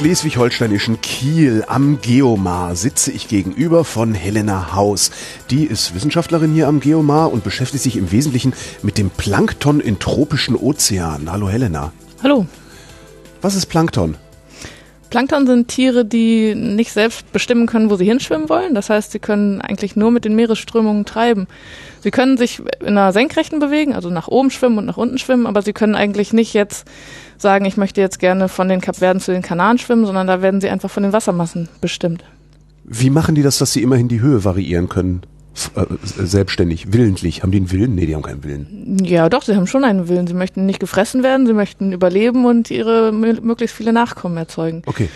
Schleswig-holsteinischen Kiel am Geomar sitze ich gegenüber von Helena Haus. Die ist Wissenschaftlerin hier am Geomar und beschäftigt sich im Wesentlichen mit dem Plankton in tropischen Ozeanen. Hallo Helena. Hallo. Was ist Plankton? Plankton sind Tiere, die nicht selbst bestimmen können, wo sie hinschwimmen wollen. Das heißt, sie können eigentlich nur mit den Meeresströmungen treiben. Sie können sich in einer Senkrechten bewegen, also nach oben schwimmen und nach unten schwimmen, aber sie können eigentlich nicht jetzt sagen, ich möchte jetzt gerne von den Kapverden zu den Kanaren schwimmen, sondern da werden sie einfach von den Wassermassen bestimmt. Wie machen die das, dass sie immerhin die Höhe variieren können? Äh, selbstständig, willentlich. Haben die einen Willen? Nee, die haben keinen Willen. Ja, doch, sie haben schon einen Willen. Sie möchten nicht gefressen werden, sie möchten überleben und ihre möglichst viele Nachkommen erzeugen. Okay.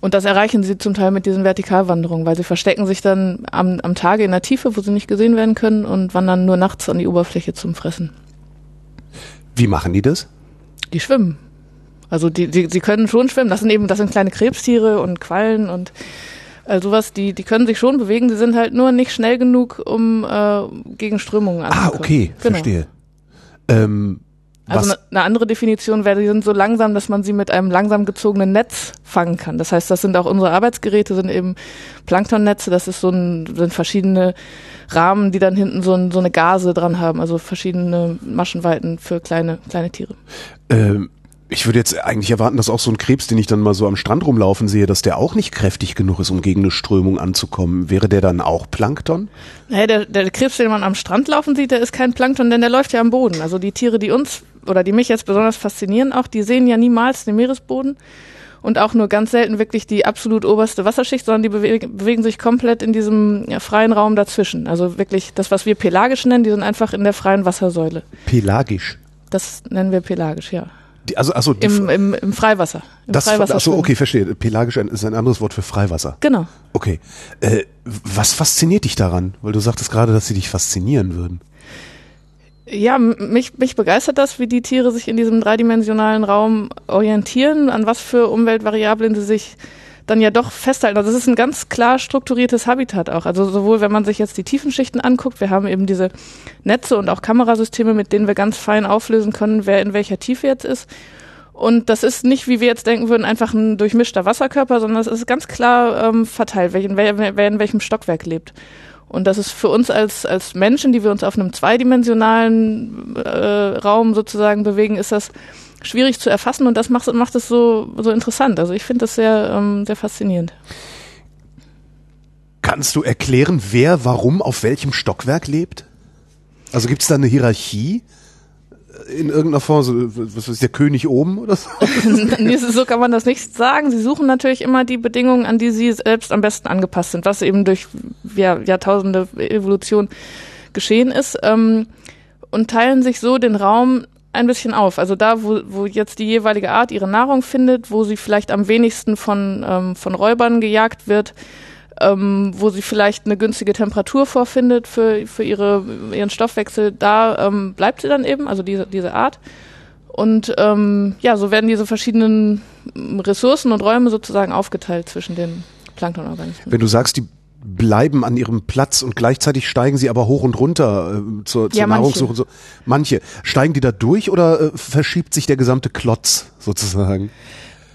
Und das erreichen sie zum Teil mit diesen Vertikalwanderungen, weil sie verstecken sich dann am, am Tage in der Tiefe, wo sie nicht gesehen werden können und wandern nur nachts an die Oberfläche zum Fressen. Wie machen die das? Die schwimmen. Also die, die, sie können schon schwimmen. Das sind eben, das sind kleine Krebstiere und Quallen und äh, sowas, die, die können sich schon bewegen, sie sind halt nur nicht schnell genug, um äh, gegen Strömungen ah, anzukommen. Ah, okay, genau. verstehe. Ähm, also eine, eine andere Definition wäre, die sind so langsam, dass man sie mit einem langsam gezogenen Netz fangen kann. Das heißt, das sind auch unsere Arbeitsgeräte, sind eben Planktonnetze, das ist so ein, sind verschiedene Rahmen, die dann hinten so, ein, so eine Gase dran haben, also verschiedene Maschenweiten für kleine, kleine Tiere. Ähm, ich würde jetzt eigentlich erwarten, dass auch so ein Krebs, den ich dann mal so am Strand rumlaufen sehe, dass der auch nicht kräftig genug ist, um gegen eine Strömung anzukommen. Wäre der dann auch Plankton? Naja, der, der Krebs, den man am Strand laufen sieht, der ist kein Plankton, denn der läuft ja am Boden. Also die Tiere, die uns oder die mich jetzt besonders faszinieren auch, die sehen ja niemals den Meeresboden und auch nur ganz selten wirklich die absolut oberste Wasserschicht, sondern die bewegen, bewegen sich komplett in diesem freien Raum dazwischen. Also wirklich das, was wir pelagisch nennen, die sind einfach in der freien Wassersäule. Pelagisch? Das nennen wir pelagisch, ja. Die, also, also die Im, im, Im Freiwasser. Im das, Freiwasser achso, okay, verstehe. Pelagisch ist ein anderes Wort für Freiwasser. Genau. Okay. Äh, was fasziniert dich daran? Weil du sagtest gerade, dass sie dich faszinieren würden. Ja, mich, mich begeistert das, wie die Tiere sich in diesem dreidimensionalen Raum orientieren, an was für Umweltvariablen sie sich dann ja doch festhalten. Also es ist ein ganz klar strukturiertes Habitat auch. Also sowohl wenn man sich jetzt die Tiefenschichten anguckt, wir haben eben diese Netze und auch Kamerasysteme, mit denen wir ganz fein auflösen können, wer in welcher Tiefe jetzt ist. Und das ist nicht, wie wir jetzt denken würden, einfach ein durchmischter Wasserkörper, sondern es ist ganz klar ähm, verteilt, wer, wer, wer in welchem Stockwerk lebt. Und das ist für uns als, als Menschen, die wir uns auf einem zweidimensionalen äh, Raum sozusagen bewegen, ist das schwierig zu erfassen und das macht, macht es so, so interessant. Also ich finde das sehr, ähm, sehr faszinierend. Kannst du erklären, wer warum auf welchem Stockwerk lebt? Also gibt es da eine Hierarchie? in irgendeiner Form, so, was ist der König oben oder so? so kann man das nicht sagen. Sie suchen natürlich immer die Bedingungen, an die sie selbst am besten angepasst sind, was eben durch ja, Jahrtausende Evolution geschehen ist, ähm, und teilen sich so den Raum ein bisschen auf. Also da, wo, wo jetzt die jeweilige Art ihre Nahrung findet, wo sie vielleicht am wenigsten von, ähm, von Räubern gejagt wird, ähm, wo sie vielleicht eine günstige Temperatur vorfindet für, für ihre, ihren Stoffwechsel, da ähm, bleibt sie dann eben, also diese, diese Art. Und ähm, ja, so werden diese verschiedenen Ressourcen und Räume sozusagen aufgeteilt zwischen den Planktonorganismen. Wenn du sagst, die bleiben an ihrem Platz und gleichzeitig steigen sie aber hoch und runter äh, zur, zur ja, Nahrungssuche. Manche. So. manche. Steigen die da durch oder äh, verschiebt sich der gesamte Klotz sozusagen?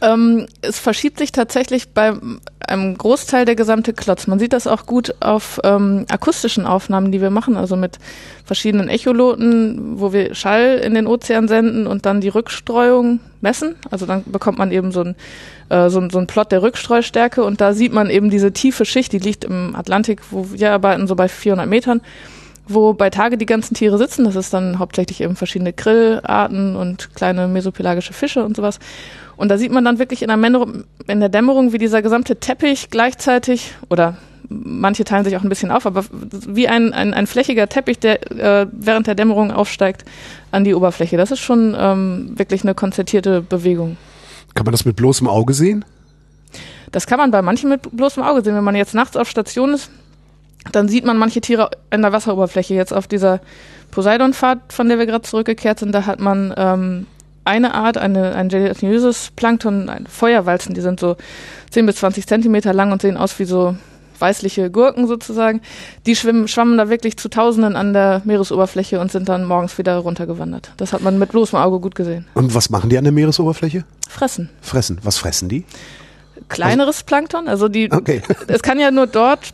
Ähm, es verschiebt sich tatsächlich bei einem Großteil der gesamte Klotz. Man sieht das auch gut auf ähm, akustischen Aufnahmen, die wir machen, also mit verschiedenen Echoloten, wo wir Schall in den Ozean senden und dann die Rückstreuung messen. Also dann bekommt man eben so ein äh, so, so ein Plot der Rückstreustärke und da sieht man eben diese tiefe Schicht, die liegt im Atlantik, wo wir arbeiten, so bei 400 Metern wo bei Tage die ganzen Tiere sitzen. Das ist dann hauptsächlich eben verschiedene Grillarten und kleine mesopelagische Fische und sowas. Und da sieht man dann wirklich in der, Dämmerung, in der Dämmerung, wie dieser gesamte Teppich gleichzeitig oder manche teilen sich auch ein bisschen auf, aber wie ein, ein, ein flächiger Teppich, der äh, während der Dämmerung aufsteigt an die Oberfläche. Das ist schon ähm, wirklich eine konzertierte Bewegung. Kann man das mit bloßem Auge sehen? Das kann man bei manchen mit bloßem Auge sehen. Wenn man jetzt nachts auf Station ist, dann sieht man manche Tiere an der Wasseroberfläche. Jetzt auf dieser Poseidon-Fahrt, von der wir gerade zurückgekehrt sind, da hat man ähm, eine Art, eine, ein gelatinöses Plankton, ein Feuerwalzen, die sind so 10 bis 20 Zentimeter lang und sehen aus wie so weißliche Gurken sozusagen. Die schwimmen, schwammen da wirklich zu Tausenden an der Meeresoberfläche und sind dann morgens wieder runtergewandert. Das hat man mit bloßem Auge gut gesehen. Und was machen die an der Meeresoberfläche? Fressen. Fressen. Was fressen die? Kleineres Plankton, also die, Okay. es kann ja nur dort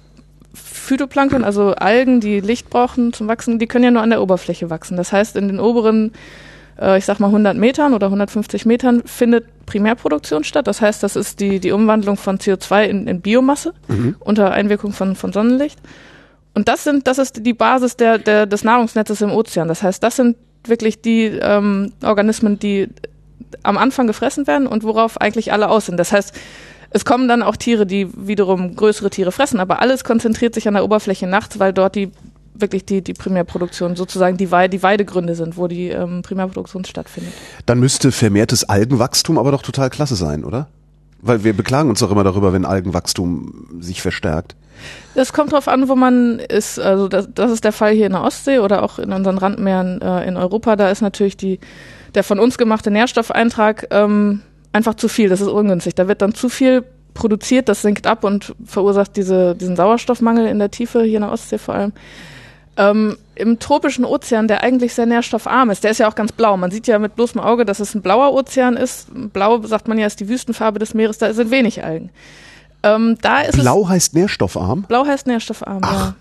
Phytoplankton, also Algen, die Licht brauchen zum Wachsen, die können ja nur an der Oberfläche wachsen. Das heißt, in den oberen, ich sag mal 100 Metern oder 150 Metern findet Primärproduktion statt. Das heißt, das ist die, die Umwandlung von CO2 in, in Biomasse unter Einwirkung von, von Sonnenlicht. Und das sind, das ist die Basis der, der, des Nahrungsnetzes im Ozean. Das heißt, das sind wirklich die ähm, Organismen, die am Anfang gefressen werden und worauf eigentlich alle aus sind. Das heißt, es kommen dann auch Tiere, die wiederum größere Tiere fressen, aber alles konzentriert sich an der Oberfläche nachts, weil dort die wirklich die, die Primärproduktion, sozusagen die, Weide, die Weidegründe sind, wo die ähm, Primärproduktion stattfindet. Dann müsste vermehrtes Algenwachstum aber doch total klasse sein, oder? Weil wir beklagen uns doch immer darüber, wenn Algenwachstum sich verstärkt. Das kommt drauf an, wo man ist. Also das, das ist der Fall hier in der Ostsee oder auch in unseren Randmeeren äh, in Europa. Da ist natürlich die, der von uns gemachte Nährstoffeintrag ähm, einfach zu viel. Das ist ungünstig. Da wird dann zu viel produziert, das sinkt ab und verursacht diese, diesen Sauerstoffmangel in der Tiefe, hier in der Ostsee vor allem. Ähm, Im tropischen Ozean, der eigentlich sehr nährstoffarm ist, der ist ja auch ganz blau. Man sieht ja mit bloßem Auge, dass es ein blauer Ozean ist. Blau, sagt man ja, ist die Wüstenfarbe des Meeres, da sind wenig Algen. Ähm, da ist Blau heißt nährstoffarm. es, blau heißt nährstoffarm, ja.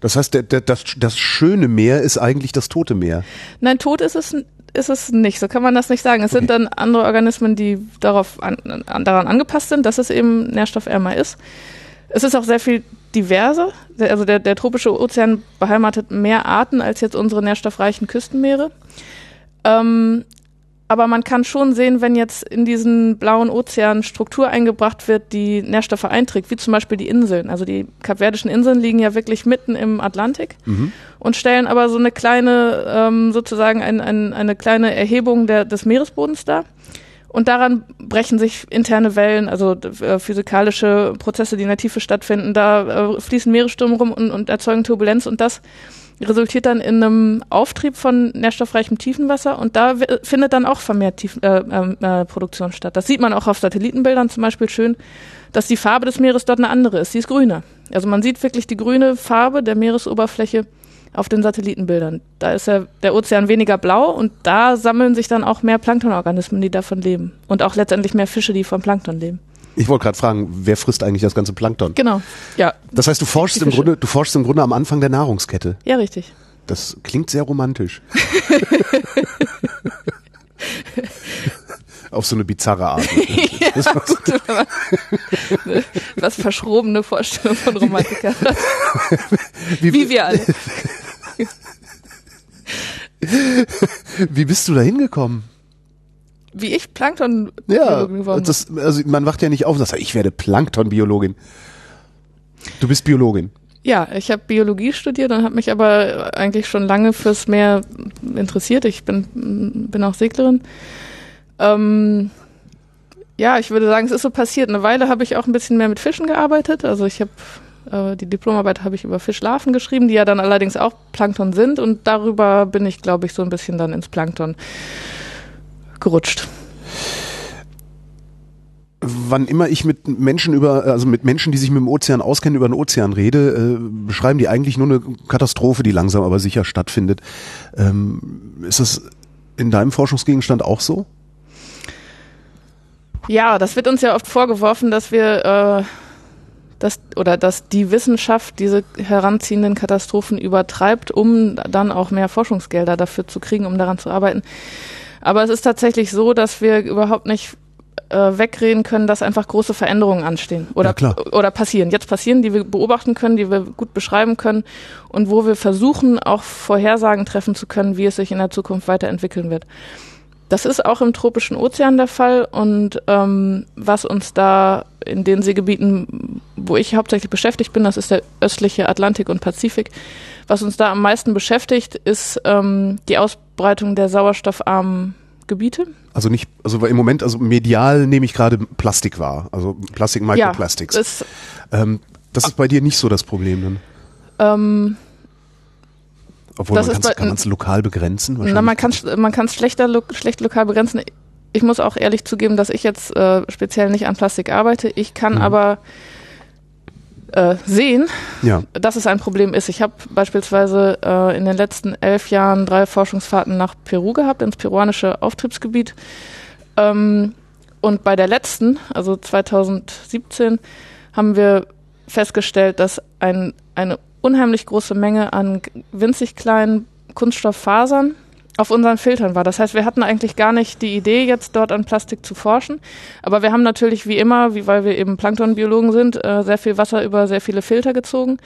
Das heißt, der, der, das, das schöne Meer ist eigentlich das tote Meer. Nein, tot ist es, ist es nicht. So kann man das nicht sagen. Es sind dann andere Organismen, die darauf an, an, daran angepasst sind, dass es eben nährstoffärmer ist. Es ist auch sehr viel diverser. Der- Also der, der tropische Ozean beheimatet mehr Arten als jetzt unsere nährstoffreichen Küstenmeere. Ähm, aber man kann schon sehen, wenn jetzt in diesen blauen Ozean Struktur eingebracht wird, die Nährstoffe einträgt, wie zum Beispiel die Inseln. Also die kapverdischen Inseln liegen ja wirklich mitten im Atlantik und stellen aber so eine kleine, ähm, sozusagen ein, ein, eine kleine Erhebung der, des Meeresbodens dar. Und daran brechen sich interne Wellen, also äh, physikalische Prozesse, die in der Tiefe stattfinden. Da äh, fließen Meeresstürme rum und, und erzeugen Turbulenz und das resultiert dann in einem Auftrieb von nährstoffreichem Tiefenwasser und da findet dann auch vermehrt Tiefen, äh, ähm, äh, Produktion statt. Das sieht man auch auf Satellitenbildern zum Beispiel schön, dass die Farbe des Meeres dort eine andere ist. Sie ist grüner. Also man sieht wirklich die grüne Farbe der Meeresoberfläche auf den Satellitenbildern. Da ist ja der Ozean weniger blau und da sammeln sich dann auch mehr Planktonorganismen, die davon leben. Und auch letztendlich mehr Fische, die vom Plankton leben. Ich wollte gerade fragen, wer frisst eigentlich das ganze Plankton? Genau. Ja. Das heißt, du forschst im. Grunde, du forschst im Grunde am Anfang der Nahrungskette. Ja, richtig. Das klingt sehr romantisch. Auf so eine bizarre Art. Das war so- Was verschrobene Vorstellung von Romantiker. wie, Wie wir alle. wie bist du da hingekommen? Wie ich Plankton Ja, geworden das, also man wacht ja nicht auf und sagt, ich werde Planktonbiologin. Du bist Biologin. Ja, ich habe Biologie studiert und habe mich aber eigentlich schon lange fürs Meer interessiert. Ich bin, bin auch Seglerin. Ähm, ja, ich würde sagen, es ist so passiert. Eine Weile habe ich auch ein bisschen mehr mit Fischen gearbeitet. Also ich habe äh, die Diplomarbeit habe ich über Fischlarven geschrieben, die ja dann allerdings auch Plankton sind. Und darüber bin ich, glaube ich, so ein bisschen dann ins Plankton gerutscht. Wann immer ich mit Menschen über, also mit Menschen, die sich mit dem Ozean auskennen, über den Ozean rede, äh, beschreiben die eigentlich nur eine Katastrophe, die langsam aber sicher stattfindet. Ähm, ist das in deinem Forschungsgegenstand auch so? Ja, das wird uns ja oft vorgeworfen, dass wir äh, dass, oder dass die Wissenschaft diese heranziehenden Katastrophen übertreibt, um dann auch mehr Forschungsgelder dafür zu kriegen, um daran zu arbeiten. Aber es ist tatsächlich so, dass wir überhaupt nicht äh, wegreden können, dass einfach große Veränderungen anstehen oder, Ja, oder passieren. Jetzt passieren, die wir beobachten können, die wir gut beschreiben können und wo wir versuchen, auch Vorhersagen treffen zu können, wie es sich in der Zukunft weiterentwickeln wird. Das ist auch im tropischen Ozean der Fall und ähm, was uns da in den Seegebieten, wo ich hauptsächlich beschäftigt bin, das ist der östliche Atlantik und Pazifik, was uns da am meisten beschäftigt, ist ähm, die Ausbreitung der sauerstoffarmen Gebiete. Also nicht, also im Moment, also medial nehme ich gerade Plastik wahr, also Plastik, Microplastics. Ja, das, ähm, das ist bei dir nicht so das Problem dann? Ähm, Obwohl das man kann's, bei- kann man es lokal begrenzen? na, man Wahrscheinlich. kann man kann es schlechter lo schlecht lokal begrenzen. Ich muss auch ehrlich zugeben, dass ich jetzt äh, speziell nicht an Plastik arbeite. Ich kann Mhm. aber äh, sehen, Ja, dass es ein Problem ist. Ich habe beispielsweise äh, in den letzten elf Jahren drei Forschungsfahrten nach Peru gehabt, ins peruanische Auftriebsgebiet. Ähm, und bei der letzten, also 2017, haben wir festgestellt, dass ein, eine unheimlich große Menge an winzig kleinen Kunststofffasern auf unseren Filtern war. Das heißt, wir hatten eigentlich gar nicht die Idee, jetzt dort an Plastik zu forschen. Aber wir haben natürlich wie immer, wie weil wir eben Planktonbiologen sind, äh, sehr viel Wasser über sehr viele Filter gezogen.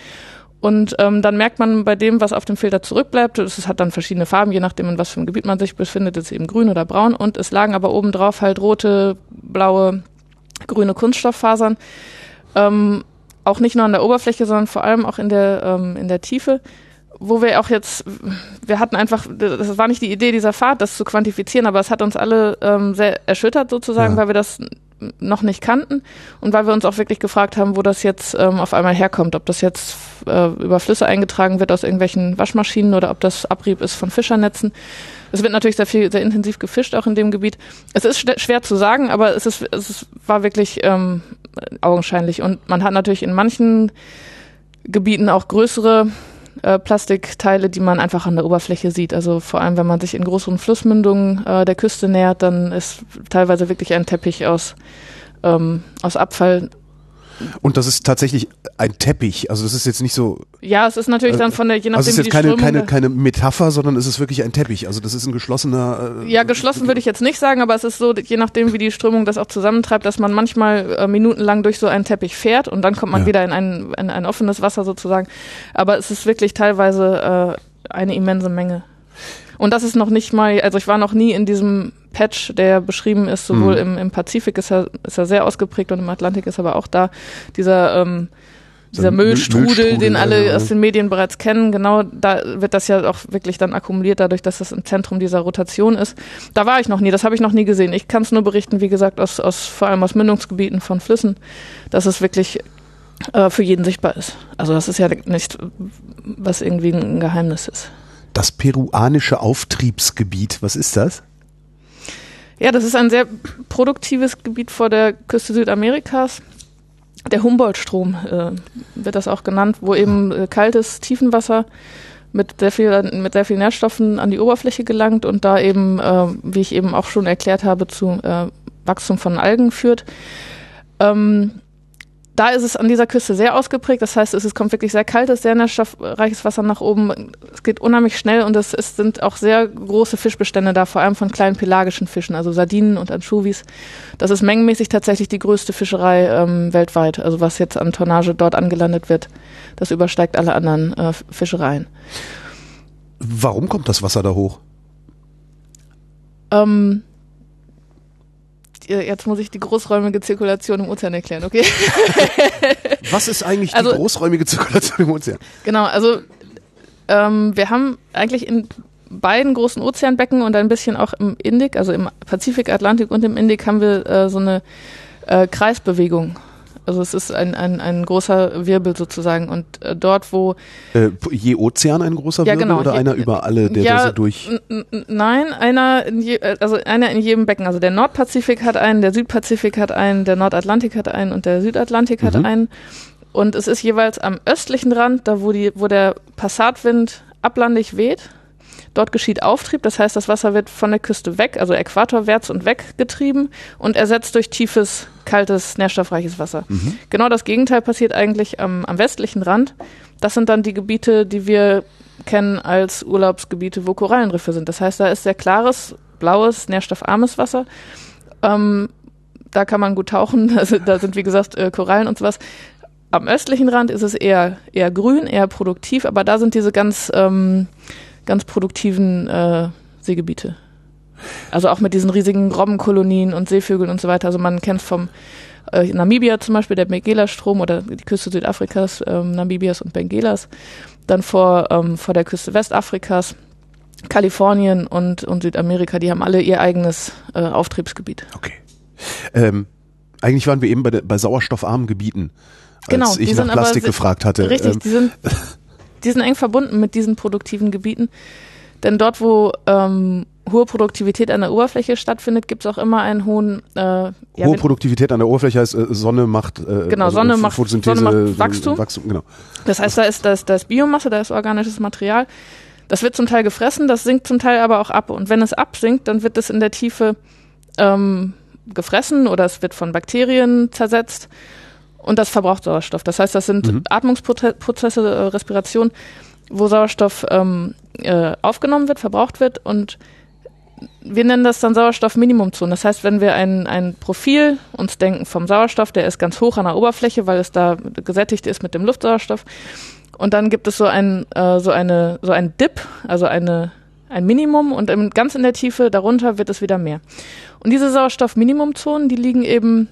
Und ähm, dann merkt man bei dem, was auf dem Filter zurückbleibt, es hat dann verschiedene Farben, je nachdem, in was für einem Gebiet man sich befindet, ist eben grün oder braun. Und es lagen aber obendrauf halt rote, blaue, grüne Kunststofffasern. Ähm, auch nicht nur an der Oberfläche, sondern vor allem auch in der, ähm, in der Tiefe wo wir auch jetzt, wir hatten einfach, das war nicht die Idee dieser Fahrt, das zu quantifizieren, aber es hat uns alle ähm, sehr erschüttert sozusagen, Ja. weil wir das noch nicht kannten und weil wir uns auch wirklich gefragt haben, wo das jetzt ähm, auf einmal herkommt, ob das jetzt äh, über Flüsse eingetragen wird aus irgendwelchen Waschmaschinen oder ob das Abrieb ist von Fischernetzen. Es wird natürlich sehr viel, sehr intensiv gefischt auch in dem Gebiet. Es ist schwer- zu sagen, aber es ist, es war wirklich ähm, augenscheinlich und man hat natürlich in manchen Gebieten auch größere äh, Plastikteile, die man einfach an der Oberfläche sieht. Also vor allem, wenn man sich in größeren Flussmündungen äh, der Küste nähert, dann ist teilweise wirklich ein Teppich aus, ähm, aus Abfall. Und das ist tatsächlich ein Teppich, also das ist jetzt nicht so, Ja, es ist natürlich dann von der, je nachdem, also es ist jetzt keine, Strömung keine, keine Metapher, sondern es ist wirklich ein Teppich, also das ist ein geschlossener... Äh, Ja, geschlossen würde ich jetzt nicht sagen, aber es ist so, je nachdem, wie die Strömung das auch zusammentreibt, dass man manchmal äh, minutenlang durch so einen Teppich fährt und dann kommt man Ja. wieder in ein, in ein offenes Wasser sozusagen. Aber es ist wirklich teilweise äh, eine immense Menge. Und das ist noch nicht mal, also ich war noch nie in diesem Patch, der beschrieben ist, sowohl Mhm. im, im Pazifik ist er, ist er sehr ausgeprägt und im Atlantik ist aber auch da dieser ähm, dieser Müll- Müllstrudel, Müllstrudel, den alle ja, ja. aus den Medien bereits kennen, genau, da wird das ja auch wirklich dann akkumuliert, dadurch, dass das im Zentrum dieser Rotation ist. Da war ich noch nie, das habe ich noch nie gesehen. Ich kann es nur berichten, wie gesagt, aus, aus vor allem aus Mündungsgebieten von Flüssen, dass es wirklich äh, für jeden sichtbar ist. Also das ist ja nicht, was irgendwie ein Geheimnis ist. Das peruanische Auftriebsgebiet, was ist das? Ja, das ist ein sehr produktives Gebiet vor der Küste Südamerikas. Der Humboldt-Strom äh, wird das auch genannt, wo eben äh, kaltes Tiefenwasser mit sehr viel mit sehr vielen Nährstoffen an die Oberfläche gelangt und da eben, äh, wie ich eben auch schon erklärt habe, zu äh, Wachstum von Algen führt. Ähm, da ist es an dieser Küste sehr ausgeprägt. Das heißt, es ist, kommt wirklich sehr kaltes, sehr nährstoffreiches Wasser nach oben. Es geht unheimlich schnell und es, es sind auch sehr große Fischbestände da, vor allem von kleinen pelagischen Fischen, also Sardinen und Anchovies. Das ist mengenmäßig tatsächlich die größte Fischerei ähm, weltweit. Also was jetzt an Tonnage dort angelandet wird, das übersteigt alle anderen äh, Fischereien. Warum kommt das Wasser da hoch? Ähm, jetzt muss ich die großräumige Zirkulation im Ozean erklären, okay? Was ist eigentlich Also- die großräumige Zirkulation im Ozean? Genau, also ähm, wir haben eigentlich in beiden großen Ozeanbecken und ein bisschen auch im Indik, also im Pazifik, Atlantik und im Indik haben wir äh, so eine äh, Kreisbewegung. Also es ist ein, ein, ein großer Wirbel sozusagen und äh, dort, wo Äh, je Ozean ein großer Ja, Wirbel genau. oder Je- einer über alle, der ja, da so durch... Nein, einer in, je, äh, also einer in jedem Becken. Also der Nordpazifik hat einen, der Südpazifik hat einen, der Nordatlantik hat einen und der Südatlantik hat Mhm. einen. Und es ist jeweils am östlichen Rand, da wo die, wo der Passatwind ablandig weht. Dort geschieht Auftrieb, das heißt, das Wasser wird von der Küste weg, also äquatorwärts und weg getrieben und ersetzt durch tiefes, kaltes, nährstoffreiches Wasser. Mhm. Genau das Gegenteil passiert eigentlich am, am westlichen Rand. Das sind dann die Gebiete, die wir kennen als Urlaubsgebiete, wo Korallenriffe sind. Das heißt, da ist sehr klares, blaues, nährstoffarmes Wasser. Ähm, da kann man gut tauchen. Also, da sind, wie gesagt, äh, Korallen und sowas. Am östlichen Rand ist es eher, eher grün, eher produktiv, aber da sind diese ganz, ähm, ganz produktiven äh, Seegebiete. Also auch mit diesen riesigen Robbenkolonien und Seevögeln und so weiter. Also man kennt vom äh, Namibia zum Beispiel, der Benguela-Strom oder die Küste Südafrikas, ähm, Namibias und Benguelas. Dann vor, ähm, vor der Küste Westafrikas Kalifornien und, und Südamerika, die haben alle ihr eigenes äh, Auftriebsgebiet. Okay. Ähm, eigentlich waren wir eben bei, bei sauerstoffarmen Gebieten, Genau, als die ich nach Plastik gefragt hatte. Richtig, Ähm, die sind, die sind eng verbunden mit diesen produktiven Gebieten. Denn dort, wo ähm, hohe Produktivität an der Oberfläche stattfindet, gibt es auch immer einen hohen äh, ja, Hohe Produktivität an der Oberfläche heißt, äh, Sonne macht, äh, Genau, Sonne Ph- macht- Photosynthese, Sonne macht äh, Wachstum. Wachstum genau. Das heißt, da ist, da, ist, da ist Biomasse, da ist organisches Material. Das wird zum Teil gefressen, das sinkt zum Teil aber auch ab. Und wenn es absinkt, dann wird es in der Tiefe ähm, gefressen oder es wird von Bakterien zersetzt und das verbraucht Sauerstoff. Das heißt, das sind Mhm. Atmungsprozesse, äh, Respiration, wo Sauerstoff ähm, äh, aufgenommen wird, verbraucht wird und wir nennen das dann Sauerstoffminimumzone. Das heißt, wenn wir ein, ein Profil uns denken vom Sauerstoff, der ist ganz hoch an der Oberfläche, weil es da gesättigt ist mit dem Luftsauerstoff. Und dann gibt es so ein, äh, so eine, so ein Dip, also eine, ein Minimum und im, ganz in der Tiefe darunter wird es wieder mehr. Und diese Sauerstoffminimumzonen, die liegen eben,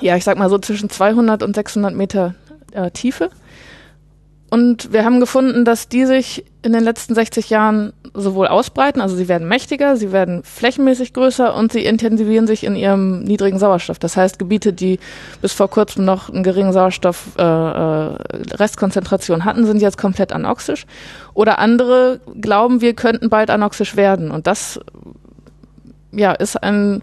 ja, ich sag mal so zwischen 200 und 600 Meter äh, Tiefe. Und wir haben gefunden, dass die sich in den letzten 60 Jahren sowohl ausbreiten, also sie werden mächtiger, sie werden flächenmäßig größer und sie intensivieren sich in ihrem niedrigen Sauerstoff. Das heißt, Gebiete, die bis vor kurzem noch einen geringen Sauerstoff äh, äh, hatten, sind jetzt komplett anoxisch. Oder andere glauben, wir könnten bald anoxisch werden. Und das ja, ist ein,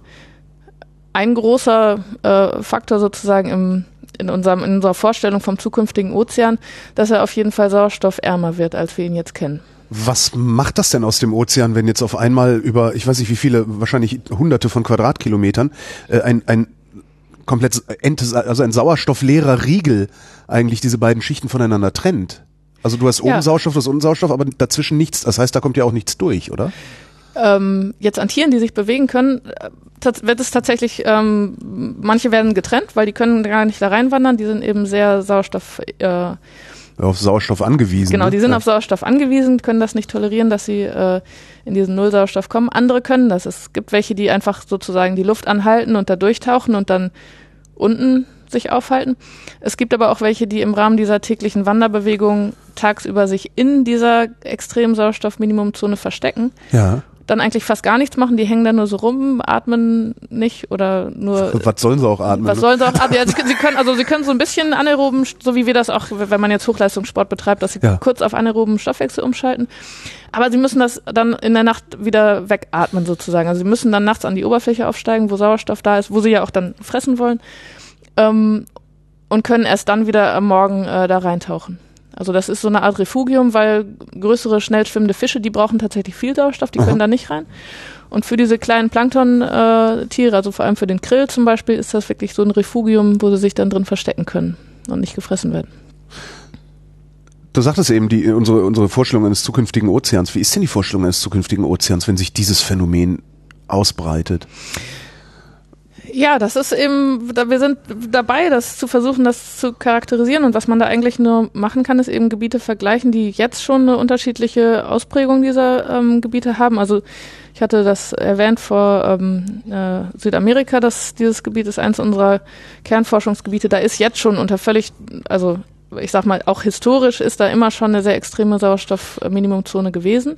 ein großer äh, Faktor sozusagen im in, unserem, in unserer Vorstellung vom zukünftigen Ozean, dass er auf jeden Fall sauerstoffärmer wird, als wir ihn jetzt kennen. Was macht das denn aus dem Ozean, wenn jetzt auf einmal über, ich weiß nicht wie viele, wahrscheinlich hunderte von Quadratkilometern, äh, ein, ein komplett, also ein sauerstoffleerer Riegel eigentlich diese beiden Schichten voneinander trennt? Also du hast oben Ja. Sauerstoff, du hast unten Sauerstoff, aber dazwischen nichts. Das heißt, da kommt ja auch nichts durch, oder? Ähm, jetzt an Tieren, die sich bewegen können, äh, wird es tatsächlich, ähm, manche werden getrennt, weil die können gar nicht da reinwandern, die sind eben sehr Sauerstoff, äh, Auf Sauerstoff angewiesen. Genau, ne? die sind ja. auf Sauerstoff angewiesen, können das nicht tolerieren, dass sie äh, in diesen Nullsauerstoff kommen. Andere können das. Es gibt welche, die einfach sozusagen die Luft anhalten und da durchtauchen und dann unten sich aufhalten. Es gibt aber auch welche, die im Rahmen dieser täglichen Wanderbewegung tagsüber sich in dieser extremen Sauerstoffminimumzone verstecken, Ja. Dann eigentlich fast gar nichts machen, die hängen da nur so rum, atmen nicht oder nur Was sollen sie auch atmen? was ne? sollen sie auch ab? Ja, sie, können- sie können, also sie können so ein bisschen anaeroben, so wie wir das auch, wenn man jetzt Hochleistungssport betreibt, dass sie Ja. kurz auf anaeroben Stoffwechsel umschalten. Aber sie müssen das dann in der Nacht wieder wegatmen sozusagen. Also sie müssen dann nachts an die Oberfläche aufsteigen, wo Sauerstoff da ist, wo sie ja auch dann fressen wollen. Ähm, und können erst dann wieder am Morgen äh, da reintauchen. Also das ist so eine Art Refugium, weil größere, schnell schwimmende Fische, die brauchen tatsächlich viel Sauerstoff, die Aha. können da nicht rein. Und für diese kleinen Plankton-Tiere, also vor allem für den Krill zum Beispiel, ist das wirklich so ein Refugium, wo sie sich dann drin verstecken können und nicht gefressen werden. Du sagtest eben, die, unsere, unsere Vorstellung eines zukünftigen Ozeans. Wie ist denn die Vorstellung eines zukünftigen Ozeans, wenn sich dieses Phänomen ausbreitet? Ja, das ist eben, da- wir sind dabei, das zu versuchen, das zu charakterisieren. Und was man da eigentlich nur machen kann, ist eben Gebiete vergleichen, die jetzt schon eine unterschiedliche Ausprägung dieser ähm, Gebiete haben. Also ich hatte das erwähnt vor ähm, äh, Südamerika, dass dieses Gebiet ist eins unserer Kernforschungsgebiete. Da ist jetzt schon unter völlig, also ich sag mal, auch historisch ist da immer schon eine sehr extreme Sauerstoffminimumzone gewesen.